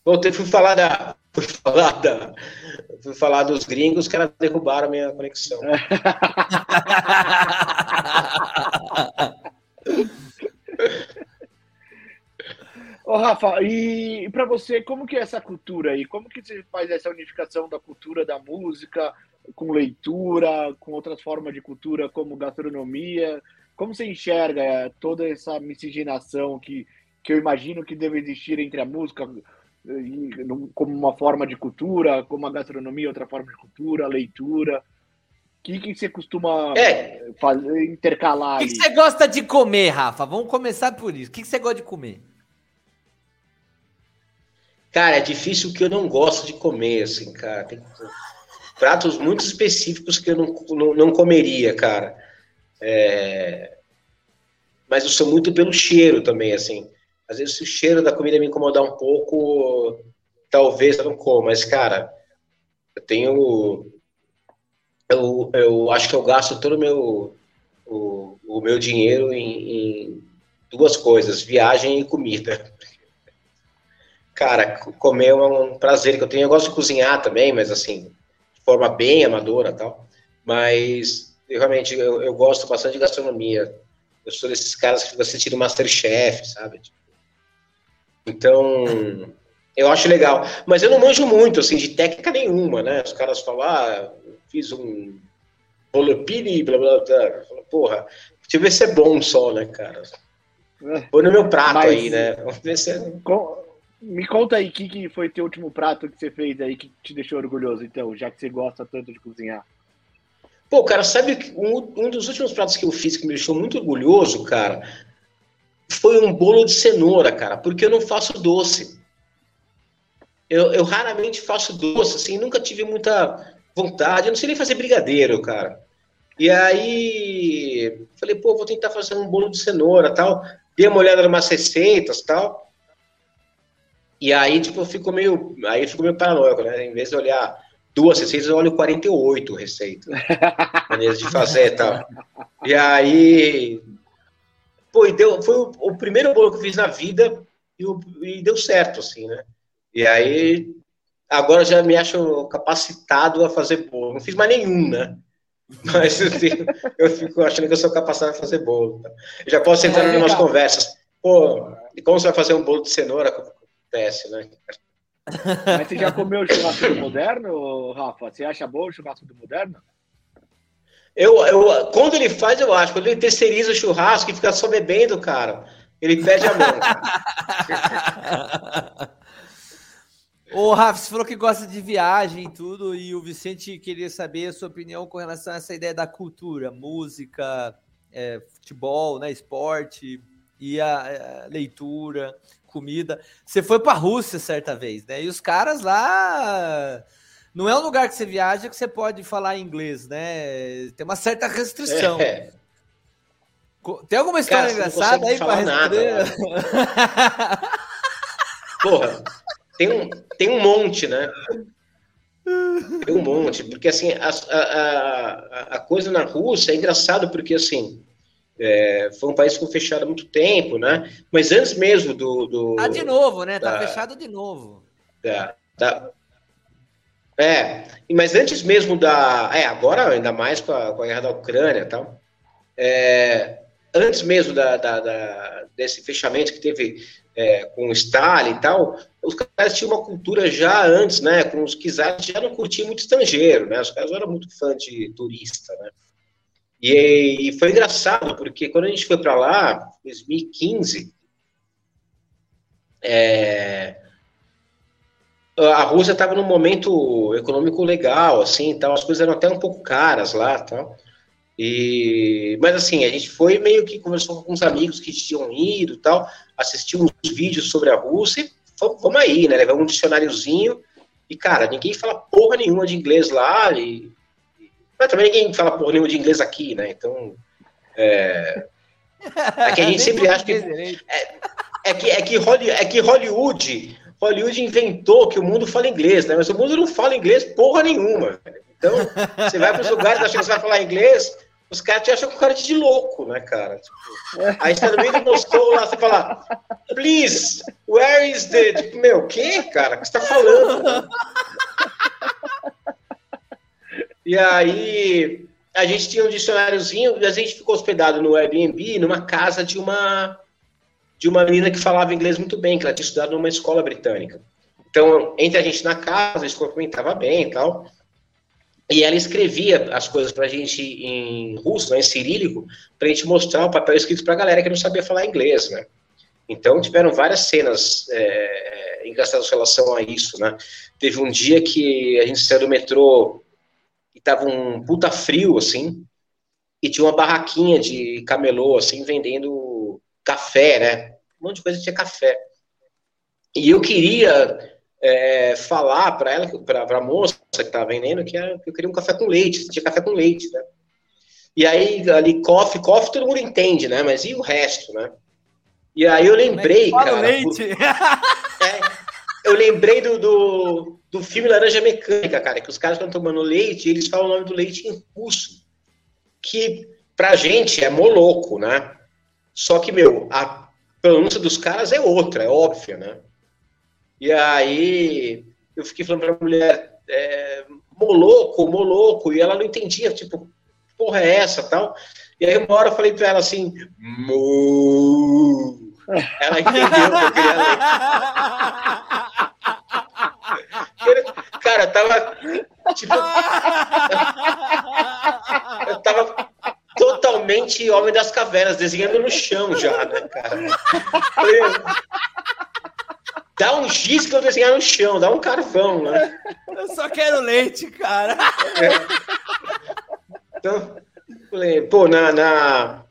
Voltei, fui falar da. Fui falar da. Fui falar dos gringos que eram derrubaram a minha conexão. [laughs] Ô, Rafa, e para você, como que é essa cultura aí? Como que você faz essa unificação da cultura da música com leitura, com outras formas de cultura como gastronomia? Como você enxerga toda essa miscigenação que, que eu imagino que deve existir entre a música como uma forma de cultura, como a gastronomia outra forma de cultura, a leitura? O que, que você costuma é. fazer, intercalar? O que, que, você gosta de comer, Rafa? Vamos começar por isso. O que, que você gosta de comer? Cara, é difícil que eu não gosto de comer, assim, cara. Tem pratos muito específicos que eu não, não, não comeria, cara. É... Mas eu sou muito pelo cheiro também, assim. Às vezes, se o cheiro da comida me incomodar um pouco, talvez eu não coma. Mas, cara, eu tenho. Eu, eu acho que eu gasto todo o meu, o, o meu dinheiro em, em duas coisas: viagem e comida. Cara, comer é um prazer que eu tenho. Eu gosto de cozinhar também, mas assim, de forma bem amadora tal. Mas eu, realmente eu, eu, gosto bastante de gastronomia. Eu sou desses caras que ficam assistindo Masterchef, sabe? Então, eu acho legal. Mas eu não manjo muito, assim, de técnica nenhuma, né? Os caras falam, ah, fiz um bolopini, blá, blá, blá. Porra, deixa eu ver se é bom só, né, cara? É. Põe no meu prato Mas, aí, né? Vamos ver se é... Com me conta aí, o que, que foi teu último prato que você fez aí que te deixou orgulhoso, então, já que você gosta tanto de cozinhar? Pô, cara, sabe um, um dos últimos pratos que eu fiz que me deixou muito orgulhoso, cara, foi um bolo de cenoura, cara, porque eu não faço doce. Eu, eu raramente faço doce, assim, nunca tive muita vontade, eu não sei nem fazer brigadeiro, cara. E aí, falei, pô, vou tentar fazer um bolo de cenoura, tal. Dei uma olhada em umas receitas, tal. E aí, tipo, eu fico meio. Aí eu fico meio paranoico, né? Em vez de olhar duas receitas, eu olho 48 receitas. [laughs] maneiras de fazer e tal. E aí. Pô, e deu, foi o, o, primeiro bolo que eu fiz na vida e, e deu certo, assim, né? E aí. Agora já me acho capacitado a fazer bolo. Não fiz mais nenhum, né? [laughs] Mas eu, tenho, eu fico achando que eu sou capacitado a fazer bolo. Eu já posso entrar é, em umas conversas. Pô, e como você vai fazer um bolo de cenoura? Acontece, né? [laughs] Mas você já comeu o churrasco do moderno, Rafa? Você acha bom o churrasco do moderno? Eu, eu, quando ele faz, eu acho. Quando ele terceiriza o churrasco e fica só bebendo, cara, ele perde a mão. [laughs] Ô, Rafa, você falou que gosta de viagem e tudo, e o Vicente queria saber a sua opinião com relação a essa ideia da cultura, música, é, futebol, né, esporte e a, a leitura comida. Você foi para a Rússia certa vez, né? E os caras lá não é um lugar que você viaja que você pode falar inglês, né? Tem uma certa restrição. É. Tem alguma história Cara, engraçada aí para responder? [laughs] Porra, tem um, tem um monte, né? Tem um monte, porque assim, a, a, a coisa na Rússia é engraçado porque assim, é, foi um país que ficou fechado há muito tempo, né? Mas antes mesmo do. do ah, de novo, né? Tá da, fechado de novo. Da, da, é, mas antes mesmo da. É, agora ainda mais com a, com a guerra da Ucrânia e tal. É, antes mesmo da, da, da, desse fechamento que teve é, com o Stalin e tal, os caras tinham uma cultura já antes, né? Com os czares já não curtiam muito estrangeiro, né? Os caras eram muito fã de turista, né? E, e foi engraçado, porque quando a gente foi para lá, 2015, é, a Rússia estava num momento econômico legal, assim, tal, as coisas eram até um pouco caras lá, tal. E, mas assim, a gente foi meio que conversou com alguns amigos que tinham ido, tal, assistiu uns vídeos sobre a Rússia, e vamos aí, né? Levamos um dicionáriozinho e cara, ninguém fala porra nenhuma de inglês lá e mas também ninguém fala por nenhum de inglês aqui, né? Então. É, é que a [laughs] gente sempre acha que. É, é, que, é, que Hollywood, é que Hollywood. Hollywood inventou que o mundo fala inglês, né? Mas o mundo não fala inglês porra nenhuma. Então, você vai para os lugares achando que você vai falar inglês, os caras te acham com cara de louco, né, cara? Tipo, aí você tá no meio do Moscou lá, você fala, please, where is the. Tipo, meu, o quê, cara? O que você tá falando? E aí a gente tinha um dicionáriozinho e a gente ficou hospedado no Airbnb, numa casa de uma de uma menina que falava inglês muito bem, que ela tinha estudado numa escola britânica. Então, entre a gente na casa, se cumprimentava bem e tal. E ela escrevia as coisas para a gente em russo, né, em cirílico, para a gente mostrar o papel escrito para a galera que não sabia falar inglês, né? Então, tiveram várias cenas é, engraçadas em relação a isso, né? Teve um dia que a gente saiu do metrô e tava um puta frio, assim, e tinha uma barraquinha de camelô, assim, vendendo café, né? Um monte de coisa tinha café. E eu queria é, falar para ela, para a moça que estava vendendo, que, era, que eu queria um café com leite, tinha café com leite, né? E aí, ali, coffee, coffee todo mundo entende, né? Mas e o resto, né? E aí eu lembrei, cara. Leite. [laughs] É, eu lembrei do, do, do, filme Laranja Mecânica, cara, que os caras estão tomando leite e eles falam o nome do leite em russo. Que pra gente é moloco, né? Só que, meu, a pronúncia dos caras é outra, é óbvia, né? E aí eu fiquei falando pra mulher, é, moloco, moloco, e ela não entendia, tipo, porra é essa tal. E aí uma hora eu falei pra ela assim, Mu. Ela entendeu que eu queria ler. [laughs] [laughs] Cara, tava. Tipo. [laughs] Eu tava totalmente homem das cavernas, desenhando no chão já, né, cara? Dá um giz que eu desenhar no chão, dá um carvão, né? Eu só quero leite, cara. É. Então, falei, pô, na, na...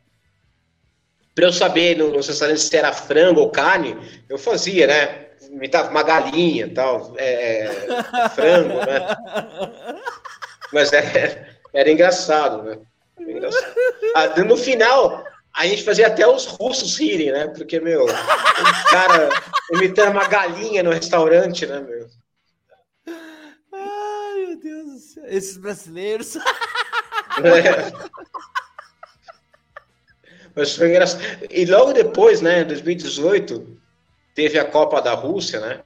Pra eu saber no restaurante se era frango ou carne, eu fazia, né? Me dava uma galinha e tal, é, é, frango, né? [laughs] Mas era, era engraçado, né? Era engraçado. Ah, no final, a gente fazia até os russos rirem, né? Porque, meu, o cara imitando uma galinha no restaurante, né, meu? Ai, meu Deus do céu. Esses brasileiros. [laughs] É. Mas foi engraçado. E logo depois, né, em 2018, teve a Copa da Rússia, né?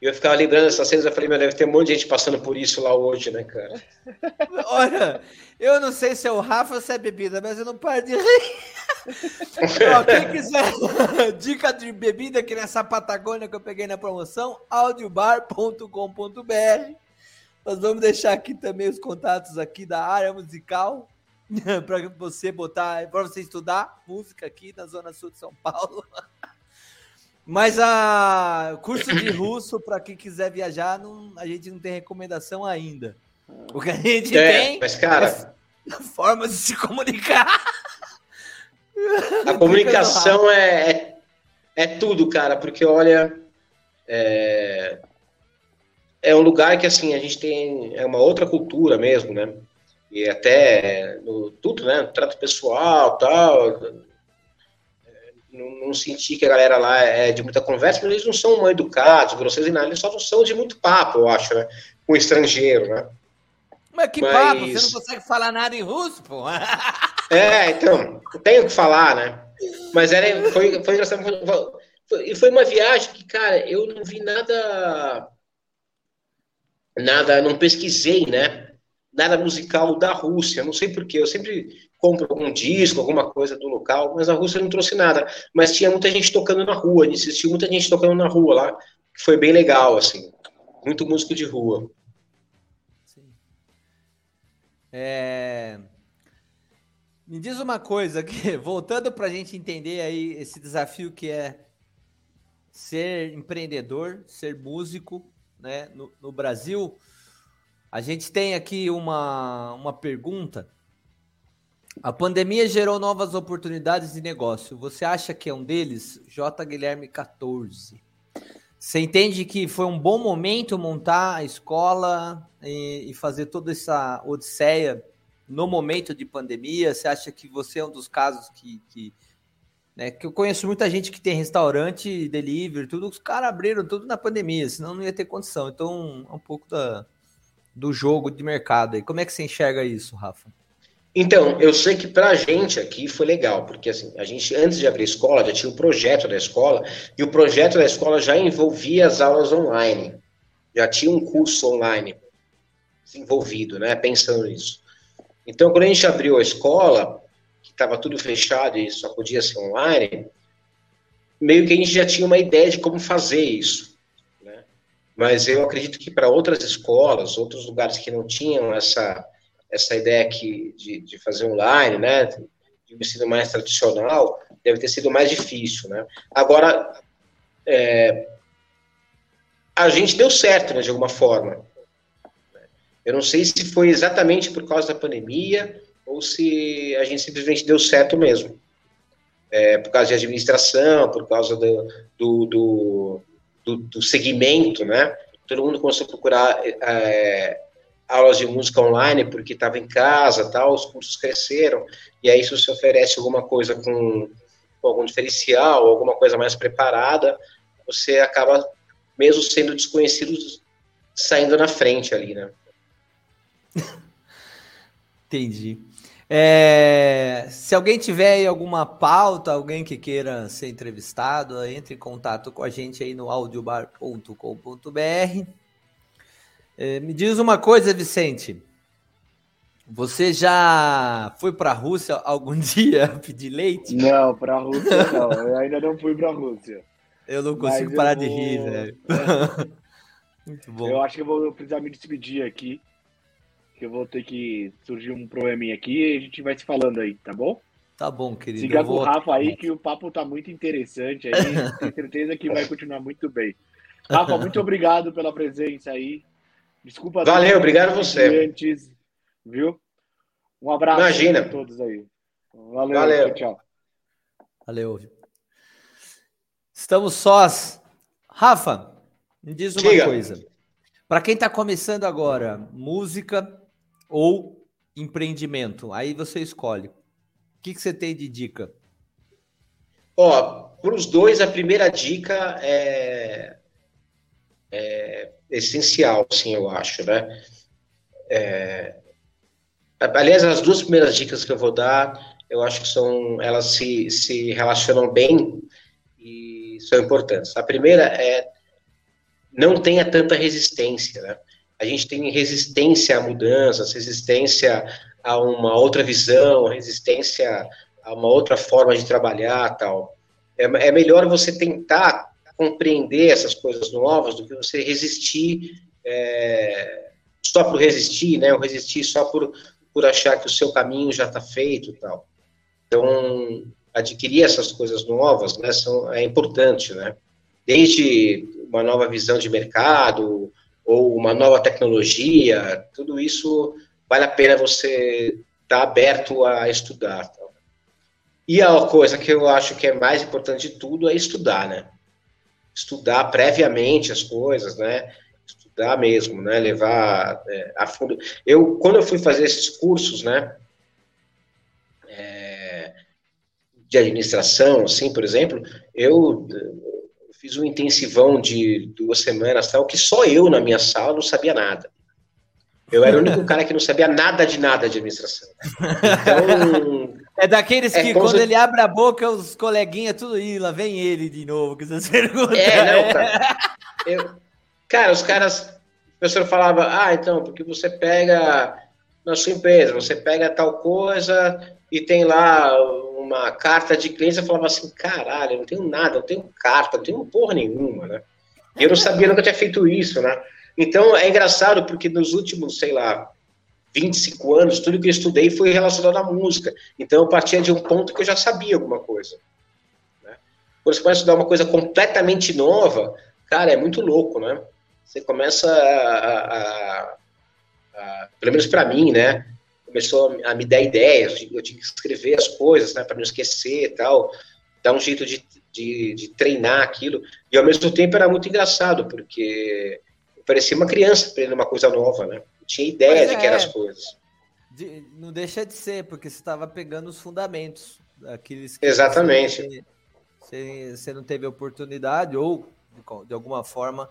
E eu ficava lembrando dessas cenas, eu falei, meu, deve ter um monte de gente passando por isso lá hoje, né, cara? [laughs] Olha, eu não sei se é o Rafa ou se é bebida, mas eu não paro de rir. [laughs] Ó, quem quiser [laughs] dica de bebida aqui nessa Patagônia que eu peguei na promoção, audiobar.com.br. Nós vamos deixar aqui também os contatos aqui da área musical para você botar, para você estudar música aqui na Zona Sul de São Paulo. Mas a curso de russo, para quem quiser viajar, não, a gente não tem recomendação ainda. O que a gente é, tem mas, cara, é formas de se comunicar. A [laughs] comunicação é, é, é, tudo, cara, porque olha, é, é um lugar que assim a gente tem é uma outra cultura mesmo, né? E até no, tudo, né? Trato pessoal, tal não, não senti que a galera lá é de muita conversa, mas eles não são mal educados, grosseiros e nada, eles só não são de muito papo, eu acho, né? Com estrangeiro, né? Mas que mas... papo, você não consegue falar nada em russo, pô. [laughs] é, então, tenho que falar, né? Mas era, foi, foi engraçado. E foi uma viagem que, cara, eu não vi nada. Nada, não pesquisei, né? Nada musical da Rússia, não sei porquê. Eu sempre compra algum disco, alguma coisa do local, mas a Rússia não trouxe nada. Mas tinha muita gente tocando na rua, assistiu muita gente tocando na rua lá, que foi bem legal, assim. Muito músico de rua. Sim. É... Me diz uma coisa [laughs] aqui, voltando para a gente entender aí esse desafio que é ser empreendedor, ser músico, né, no, no Brasil. A gente tem aqui uma, uma pergunta a pandemia gerou novas oportunidades de negócio. Você acha que é um deles? J. Guilherme 14. Você entende que foi um bom momento montar a escola e, e fazer toda essa odisseia no momento de pandemia? Você acha que você é um dos casos que, que né, que eu conheço muita gente que tem restaurante, delivery, tudo, os caras abriram tudo na pandemia, senão não ia ter condição. Então, é um pouco da, do jogo de mercado aí. Como é que você enxerga isso, Rafa? Então, eu sei que para a gente aqui foi legal, porque assim, a gente, antes de abrir a escola, já tinha o um projeto da escola, e o projeto da escola já envolvia as aulas online. Já tinha um curso online desenvolvido, né, pensando nisso. Então, quando a gente abriu a escola, que estava tudo fechado e só podia ser online, meio que a gente já tinha uma ideia de como fazer isso. Né? Mas eu acredito que para outras escolas, outros lugares que não tinham essa, essa ideia aqui de, de fazer online, né, de um ensino mais tradicional, deve ter sido mais difícil. Né? Agora, é, a gente deu certo, né, de alguma forma. Eu não sei se foi exatamente por causa da pandemia ou se a gente simplesmente deu certo mesmo é, por causa de administração, por causa do, do, do, do, do segmento, né? Todo mundo começou a procurar é, aulas de música online porque estava em casa, tal, os cursos cresceram, e aí se você oferece alguma coisa com, com algum diferencial, alguma coisa mais preparada, você acaba, mesmo sendo desconhecido, saindo na frente ali, né? [laughs] Entendi. É, se alguém tiver alguma pauta, alguém que queira ser entrevistado, entre em contato com a gente aí no audiobar.com.br. É, me diz uma coisa, Vicente. Você já foi para a Rússia algum [laughs] dia pedir leite? Não, para a Rússia não. Eu ainda não fui para a Rússia. Eu não consigo parar vou... de rir, velho. É. [laughs] Muito bom. Eu acho que eu vou precisar me despedir aqui que eu vou ter que surgir um probleminha aqui e a gente vai se falando aí, tá bom? Tá bom, querido. Siga com o Rafa aí que o papo tá muito interessante aí, [laughs] tenho certeza que vai continuar muito bem. Rafa, muito obrigado pela presença aí. Desculpa. Valeu, obrigado a você. Antes, viu? Um abraço Imagina. a todos aí. Valeu, Valeu. tchau. Valeu. Estamos sós. Rafa, me diz uma Diga. coisa. Para quem está começando agora, música ou empreendimento? Aí você escolhe. O que, que você tem de dica? Ó, para os dois, a primeira dica é, é essencial, sim, eu acho, né? É, aliás, as duas primeiras dicas que eu vou dar, eu acho que são, elas se, se relacionam bem e são importantes. A primeira é não tenha tanta resistência, né? a gente tem resistência a mudanças, resistência a uma outra visão, resistência a uma outra forma de trabalhar, tal. É, é melhor você tentar compreender essas coisas novas do que você resistir é, só por resistir, né? Ou resistir só por, por achar que o seu caminho já está feito, tal. Então, adquirir essas coisas novas, né? São, é importante, né? Desde uma nova visão de mercado, ou uma nova tecnologia, tudo isso vale a pena você estar tá aberto a estudar. Tá? E a coisa que eu acho que é mais importante de tudo é estudar, né? Estudar previamente as coisas, né? Estudar mesmo, né? Levar é, a fundo. Eu, quando eu fui fazer esses cursos, né? É, de administração, assim, por exemplo, eu fiz um intensivão de duas semanas, tal, que só eu na minha sala não sabia nada. Eu era o único cara que não sabia nada de nada de administração. [laughs] Então. É daqueles é que quando ele abre a boca, os coleguinhas tudo aí, lá vem ele de novo, que você pergunta. É, não, cara. Eu, cara, os caras. O professor falava, ah, então, porque você pega na sua empresa, você pega tal coisa e tem lá uma carta de cliente, eu falava assim, caralho, eu não tenho nada, eu não tenho carta, não tenho porra nenhuma, né? E eu não sabia, nunca tinha feito isso, né? Então, é engraçado, porque nos últimos, sei lá, 25 anos, tudo que eu estudei foi relacionado à música. Então, eu partia de um ponto que eu já sabia alguma coisa. Né? Quando você começa a estudar uma coisa completamente nova, cara, é muito louco, né? Você começa a, a, a, pelo menos para mim, né? começou a me dar ideias, eu tinha que escrever as coisas, né, para não esquecer e tal, dar um jeito de, de, de, treinar aquilo, e ao mesmo tempo era muito engraçado, porque parecia uma criança aprendendo uma coisa nova, né, tinha ideia de que eram as é. coisas. De, não deixa de ser, porque você estava pegando os fundamentos, aqueles que Exatamente. Você, você não teve oportunidade, ou de, de alguma forma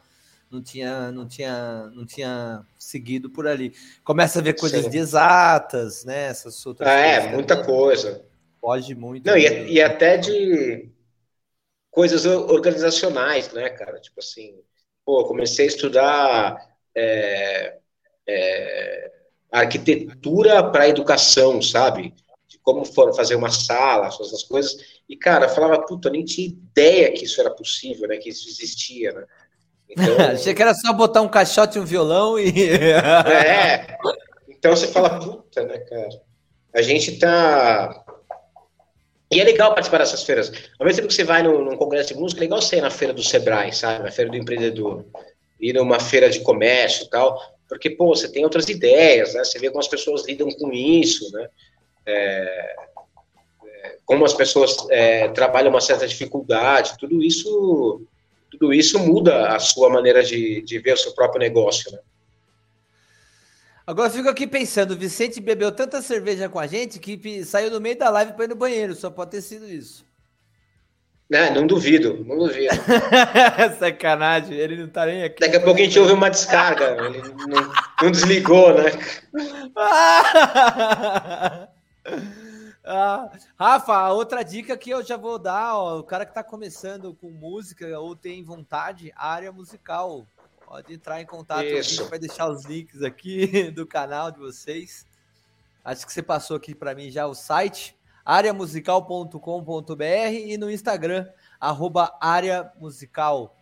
não tinha, não tinha, não tinha seguido por ali. Começa a ver coisas Sim. de exatas, né? Essas outras ah, É, muita coisa. Pode muito. Não, e, e, até de coisas organizacionais, né, cara? Tipo assim, pô, comecei a estudar é, é, arquitetura para educação, sabe? De como foram fazer uma sala, essas coisas. E, cara, eu falava, puta, eu nem tinha ideia que isso era possível, né? Que isso existia, né? Então... [laughs] Achei que era só botar um caixote e um violão e. [laughs] é. Então você fala, puta, né, cara? A gente tá. E é legal participar dessas feiras. Ao mesmo tempo que você vai num, num congresso de música, é legal ser na feira do Sebrae, sabe? Na feira do empreendedor. Ir numa feira de comércio e tal. Porque, pô, você tem outras ideias, né? Você vê como as pessoas lidam com isso, né? É, é, como as pessoas é, trabalham uma certa dificuldade, tudo isso, tudo isso muda a sua maneira de, de ver o seu próprio negócio, né? Agora eu fico aqui pensando, o Vicente bebeu tanta cerveja com a gente que saiu no meio da live para ir no banheiro, só pode ter sido isso. Não, não duvido, não duvido. [laughs] Sacanagem, ele não tá nem aqui. Daqui a pouco a gente ouve uma descarga, ele não, não desligou, né? [laughs] ah, Rafa, outra dica que eu já vou dar, ó, o cara que tá começando com música ou tem vontade, área musical. Pode entrar em contato, Isso. a gente vai deixar os links aqui [laughs] do canal de vocês. Acho que você passou aqui para mim já o site, areamusical.com.br e no Instagram, arroba areamusical.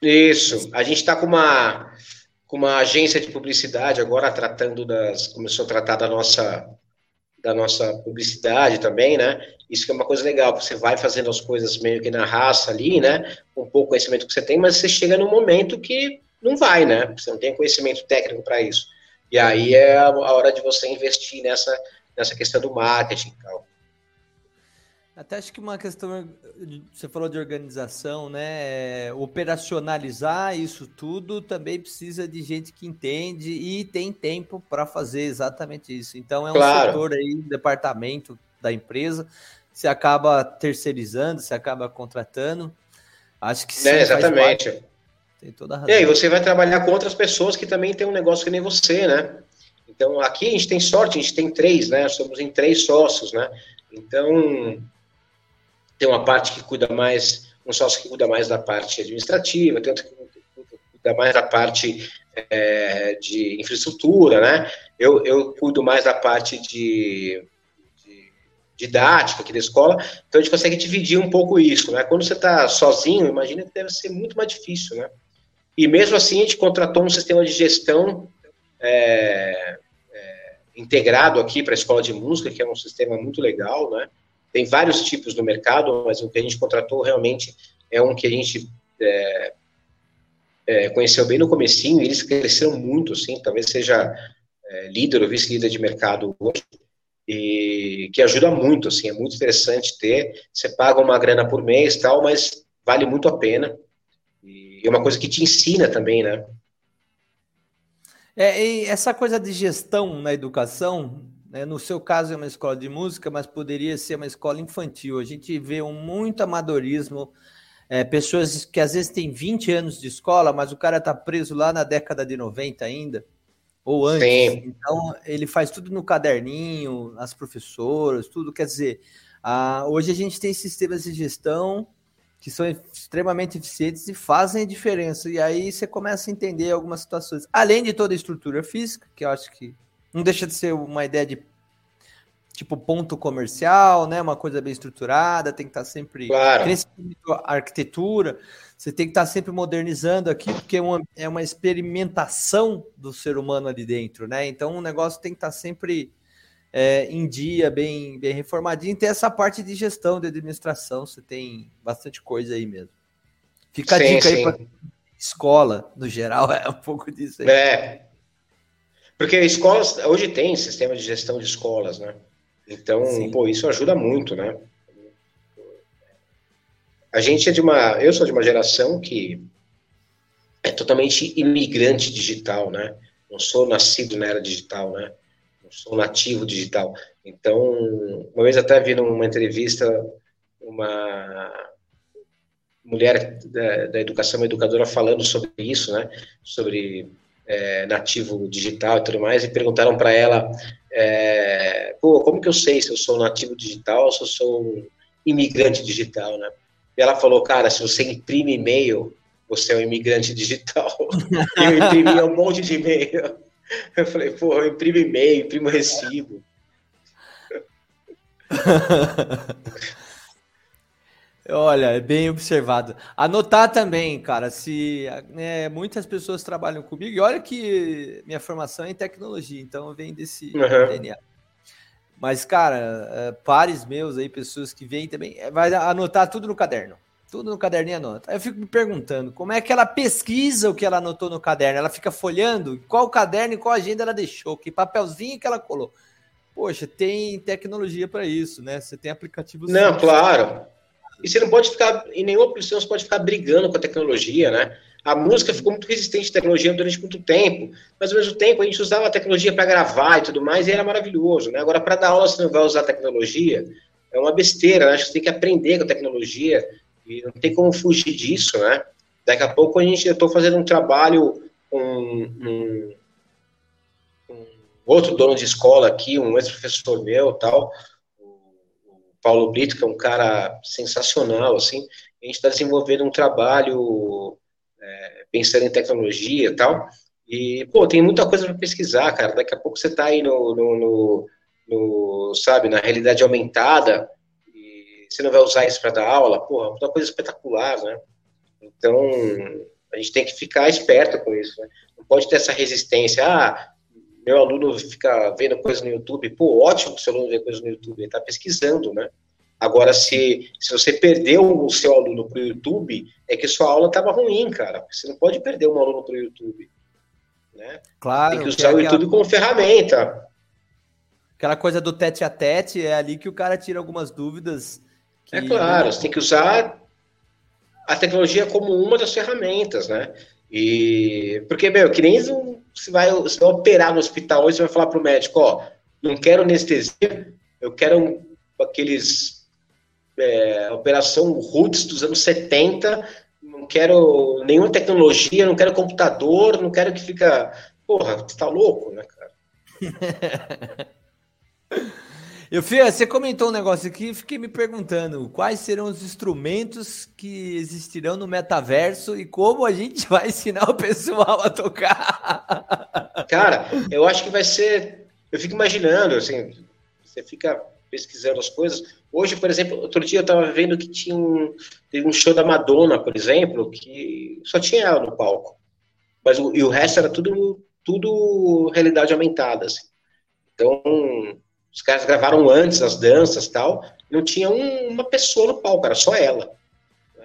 Isso, a gente está com uma, com uma agência de publicidade agora tratando das. começou a tratar da nossa da nossa publicidade também, né? Isso que é uma coisa legal, você vai fazendo as coisas meio que na raça ali, né? Com pouco conhecimento que você tem, mas você chega num momento que não vai, né? Você não tem conhecimento técnico para isso. E aí é a hora de você investir nessa, nessa questão do marketing e tal. Até acho que uma questão, você falou de organização, né? Operacionalizar isso tudo também precisa de gente que entende e tem tempo para fazer exatamente isso. Então é um claro. setor aí, um departamento da empresa, você acaba terceirizando, você acaba contratando. Acho que sim, é, exatamente. Tem toda a razão. E aí você vai trabalhar com outras pessoas que também têm um negócio que nem você, né? Então aqui a gente tem sorte, a gente tem três, né? Somos em três sócios, né? Então tem uma parte que cuida mais, um sócio que cuida mais da parte administrativa, tem outro que cuida mais da parte é, de infraestrutura, né? Eu, eu cuido mais da parte de, de, didática aqui da escola, então a gente consegue dividir um pouco isso, né? Quando você está sozinho, imagina que deve ser muito mais difícil, né? E mesmo assim a gente contratou um sistema de gestão é, é, integrado aqui para a escola de música, que é um sistema muito legal, né? Tem vários tipos no mercado, mas o que a gente contratou realmente é um que a gente é, é, conheceu bem no comecinho, e eles cresceram muito, assim, talvez seja é, líder ou vice-líder de mercado hoje, e que ajuda muito, assim, é muito interessante ter, você paga uma grana por mês tal, mas vale muito a pena, e é uma coisa que te ensina também, né? É, essa coisa de gestão na educação, né? No seu caso é uma escola de música, mas poderia ser uma escola infantil. A gente vê um muito amadorismo, é, pessoas que às vezes têm 20 anos de escola, mas o cara está preso lá na década de 90 ainda, ou antes. Sim. Então ele faz tudo no caderninho, as professoras, tudo. Quer dizer, a, hoje a gente tem sistemas de gestão que são extremamente eficientes e fazem a diferença. E aí você começa a entender algumas situações. Além de toda a estrutura física, que eu acho que não deixa de ser uma ideia de tipo ponto comercial, né? Uma coisa bem estruturada, tem que estar sempre claro. a arquitetura, você tem que estar sempre modernizando aqui, porque é uma, é uma experimentação do ser humano ali dentro, né? Então o negócio tem que estar sempre é, em dia, bem, bem reformadinho. E tem essa parte de gestão, de administração, você tem bastante coisa aí mesmo. Fica sim, a dica sim. aí para escola, no geral, [laughs] é um pouco disso aí. É, porque escolas, hoje tem sistema de gestão de escolas, né? Então, Sim. pô, isso ajuda muito, né? A gente é de uma, eu sou de uma geração que é totalmente imigrante digital, né? Não sou nascido na era digital, né? Não sou nativo digital. Então, uma vez até vi numa entrevista uma mulher da, da educação, uma educadora falando sobre isso, né? Sobre é, nativo digital e tudo mais, e perguntaram para ela, é, pô, como que eu sei se eu sou nativo digital ou se eu sou imigrante digital, né? E ela falou, cara, se você imprime e-mail, você é um imigrante digital. [laughs] eu imprimia um monte de e-mail. Eu falei, pô, eu imprimo e-mail, imprimo recibo. [laughs] Olha, é bem observado. Anotar também, cara, se né, muitas pessoas trabalham comigo, e olha que minha formação é em tecnologia, então vem desse uhum. DNA. Mas, cara, é, pares meus aí, pessoas que vêm também, é, vai anotar tudo no caderno. Tudo no caderninho anota. Aí eu fico me perguntando, como é que ela pesquisa o que ela anotou no caderno? Ela fica folhando qual caderno e qual agenda ela deixou, que papelzinho que ela colou. Poxa, tem tecnologia para isso, né? Você tem aplicativos. Não, claro. E você não pode ficar, em nenhuma posição, você pode ficar brigando com a tecnologia, né? A música ficou muito resistente à tecnologia durante muito tempo, mas ao mesmo tempo a gente usava a tecnologia para gravar e tudo mais, e era maravilhoso, né? Agora, para dar aula, você não vai usar a tecnologia, é uma besteira, né? Acho que você tem que aprender com a tecnologia, e não tem como fugir disso, né? Daqui a pouco a gente, eu estou fazendo um trabalho com um, um, outro dono de escola aqui, um ex-professor meu tal, Paulo Brito, que é um cara sensacional, assim, a gente está desenvolvendo um trabalho é, pensando em tecnologia e tal, e, pô, tem muita coisa para pesquisar, cara, daqui a pouco você está aí no, no, no, no, sabe, na realidade aumentada, e você não vai usar isso para dar aula, porra, uma coisa espetacular, né? Então, a gente tem que ficar esperto com isso, né? Não pode ter essa resistência, ah, meu aluno fica vendo coisas no YouTube, pô, ótimo que seu aluno vê coisas no YouTube, ele está pesquisando, né? Agora, se, se você perdeu o seu aluno para o YouTube, é que sua aula estava ruim, cara. Você não pode perder um aluno para o YouTube. Né? Claro. Tem que usar que é o YouTube como ferramenta. Aquela coisa do tete a tete, é ali que o cara tira algumas dúvidas. Que... É claro, você tem que usar a tecnologia como uma das ferramentas, né? E porque, meu, que nem você vai, vai operar no hospital hoje, você vai falar para o médico, ó, não quero anestesia, eu quero um, aqueles é, operação roots dos anos 70, não quero nenhuma tecnologia, não quero computador, não quero que fica, porra, você tá louco, né, cara? [laughs] Eu, você comentou um negócio aqui e fiquei me perguntando quais serão os instrumentos que existirão no metaverso e como a gente [laughs] vai ensinar o pessoal a tocar. Cara, eu acho que vai ser. Eu fico imaginando, assim, você fica pesquisando as coisas. Hoje, por exemplo, outro dia eu estava vendo que tinha um, teve um show da Madonna, por exemplo, que só tinha ela no palco. Mas o, e o resto era tudo, tudo realidade aumentada. Assim. Então, os caras gravaram antes as danças tal, não tinha um, uma pessoa no palco, era só ela.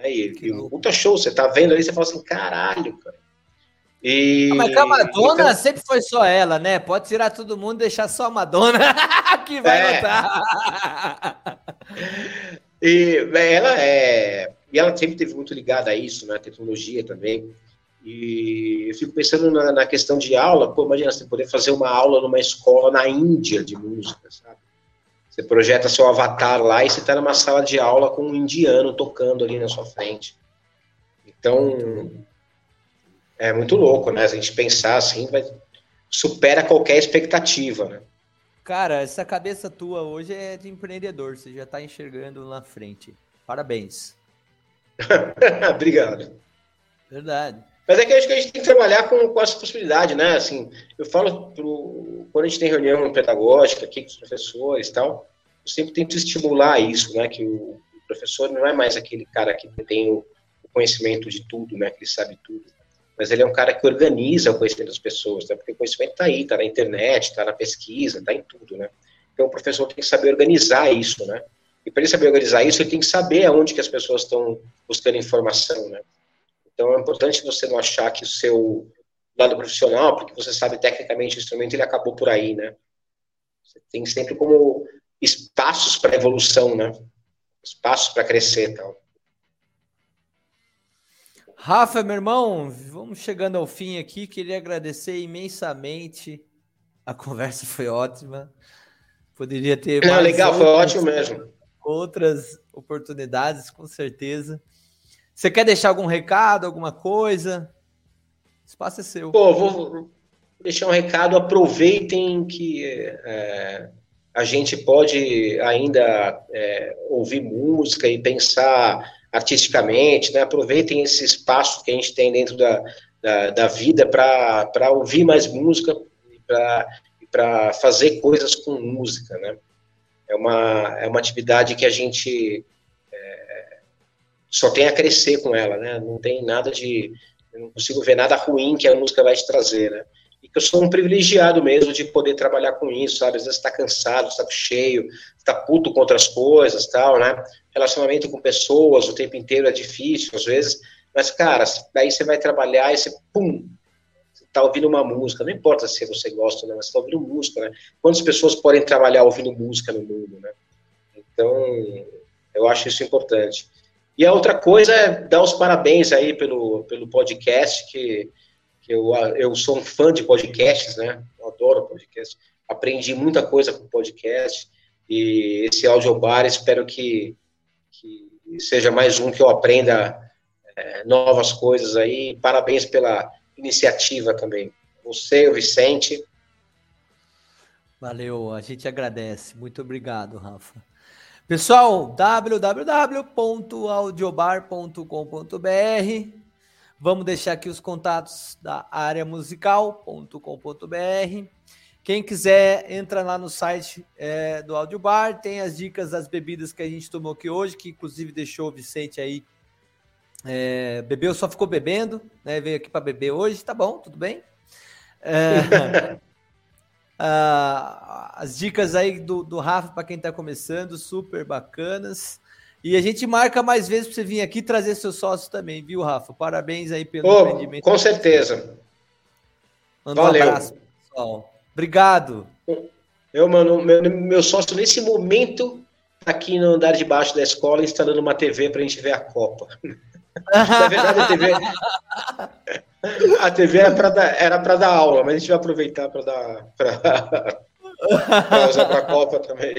E, e o puta show, você tá vendo ali, você fala assim, caralho, cara. E, ah, mas a Madonna então... sempre foi só ela, né? Pode tirar todo mundo e deixar só a Madonna [laughs] que vai é. notar. e ela é. E ela sempre teve muito ligada a isso, né? A tecnologia também. E eu fico pensando na, na, questão de aula, pô, imagina você poder fazer uma aula numa escola na Índia de música, sabe? Você projeta seu avatar lá e você está numa sala de aula com um indiano tocando ali na sua frente. Então, é muito louco, né? A gente pensar assim, vai, supera qualquer expectativa, né? Cara, essa cabeça tua hoje é de empreendedor, você já está enxergando na frente. Parabéns. [laughs] Obrigado. Verdade. Mas é que acho que a gente tem que trabalhar com, com essa possibilidade, né? Assim, eu falo pro, quando a gente tem reunião pedagógica aqui com os professores e tal, eu sempre tento estimular isso, né? Que o, professor não é mais aquele cara que tem o, conhecimento de tudo, né? Que ele sabe tudo. Mas ele é um cara que organiza o conhecimento das pessoas, né? Porque o conhecimento está aí, está na internet, está na pesquisa, está em tudo, né? Então o professor tem que saber organizar isso, né? E para ele saber organizar isso, ele tem que saber aonde que as pessoas estão buscando informação, né? Então é importante você não achar que o seu lado profissional, porque você sabe tecnicamente o instrumento, ele acabou por aí, né? Você tem sempre como espaços para evolução, né? Espaços para crescer, tal. Rafa, meu irmão, vamos chegando ao fim aqui. Queria agradecer imensamente. A conversa foi ótima. Poderia ter. É, legal, outras, foi ótimo mesmo. Outras oportunidades, com certeza. Você quer deixar algum recado, alguma coisa? O espaço é seu. Pô, vou deixar um recado. Aproveitem que é, a gente pode ainda é, ouvir música e pensar artisticamente, né? Aproveitem esse espaço que a gente tem dentro da, da, da vida para ouvir mais música para fazer coisas com música, né? é uma, é uma atividade que a gente é, só tem a crescer com ela, né? Não tem nada de. não consigo ver nada ruim que a música vai te trazer, né? E que eu sou um privilegiado mesmo de poder trabalhar com isso, sabe? Às vezes está cansado, está cheio, está puto com outras coisas, tal, né? Relacionamento com pessoas o tempo inteiro é difícil, às vezes. Mas, cara, daí você vai trabalhar e você, pum, tá ouvindo uma música, não importa se você gosta ou não, mas você tá ouvindo música, né? Quantas pessoas podem trabalhar ouvindo música no mundo, né? Então, eu acho isso importante. E a outra coisa é dar os parabéns aí pelo, pelo podcast, que, que eu, eu sou um fã de podcasts, né? Eu adoro podcast. Aprendi muita coisa com podcast. E esse audiobar, espero que, que seja mais um que eu aprenda é, novas coisas aí. Parabéns pela iniciativa também. Você, o Vicente. Valeu, a gente agradece. Muito obrigado, Rafa. Pessoal, www.audiobar.com.br. Vamos deixar aqui os contatos da área musical.com.br. Quem quiser, entra lá no site é, do Audiobar, tem as dicas das bebidas que a gente tomou aqui hoje, que inclusive deixou o Vicente aí é, bebeu, só ficou bebendo, né? Veio aqui para beber hoje, tá bom, tudo bem. É, [laughs] as dicas aí do, do Rafa para quem está começando, super bacanas. E a gente marca mais vezes para você vir aqui trazer seu sócio também, viu, Rafa? Parabéns aí pelo oh, empreendimento. Com certeza. Manda Valeu. um abraço, pessoal. Obrigado. Eu, mano, meu, meu sócio nesse momento tá aqui no andar de baixo da escola instalando uma TV para a gente ver a Copa. [laughs] Na verdade, a TV, [laughs] a TV era para dar, era dar aula, mas a gente vai aproveitar para dar para [laughs] usar para a Copa também.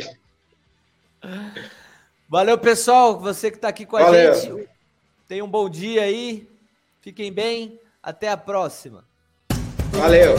Valeu, pessoal. Você que está aqui com a Valeu. gente. Tenha um bom dia aí. Fiquem bem. Até a próxima. Valeu.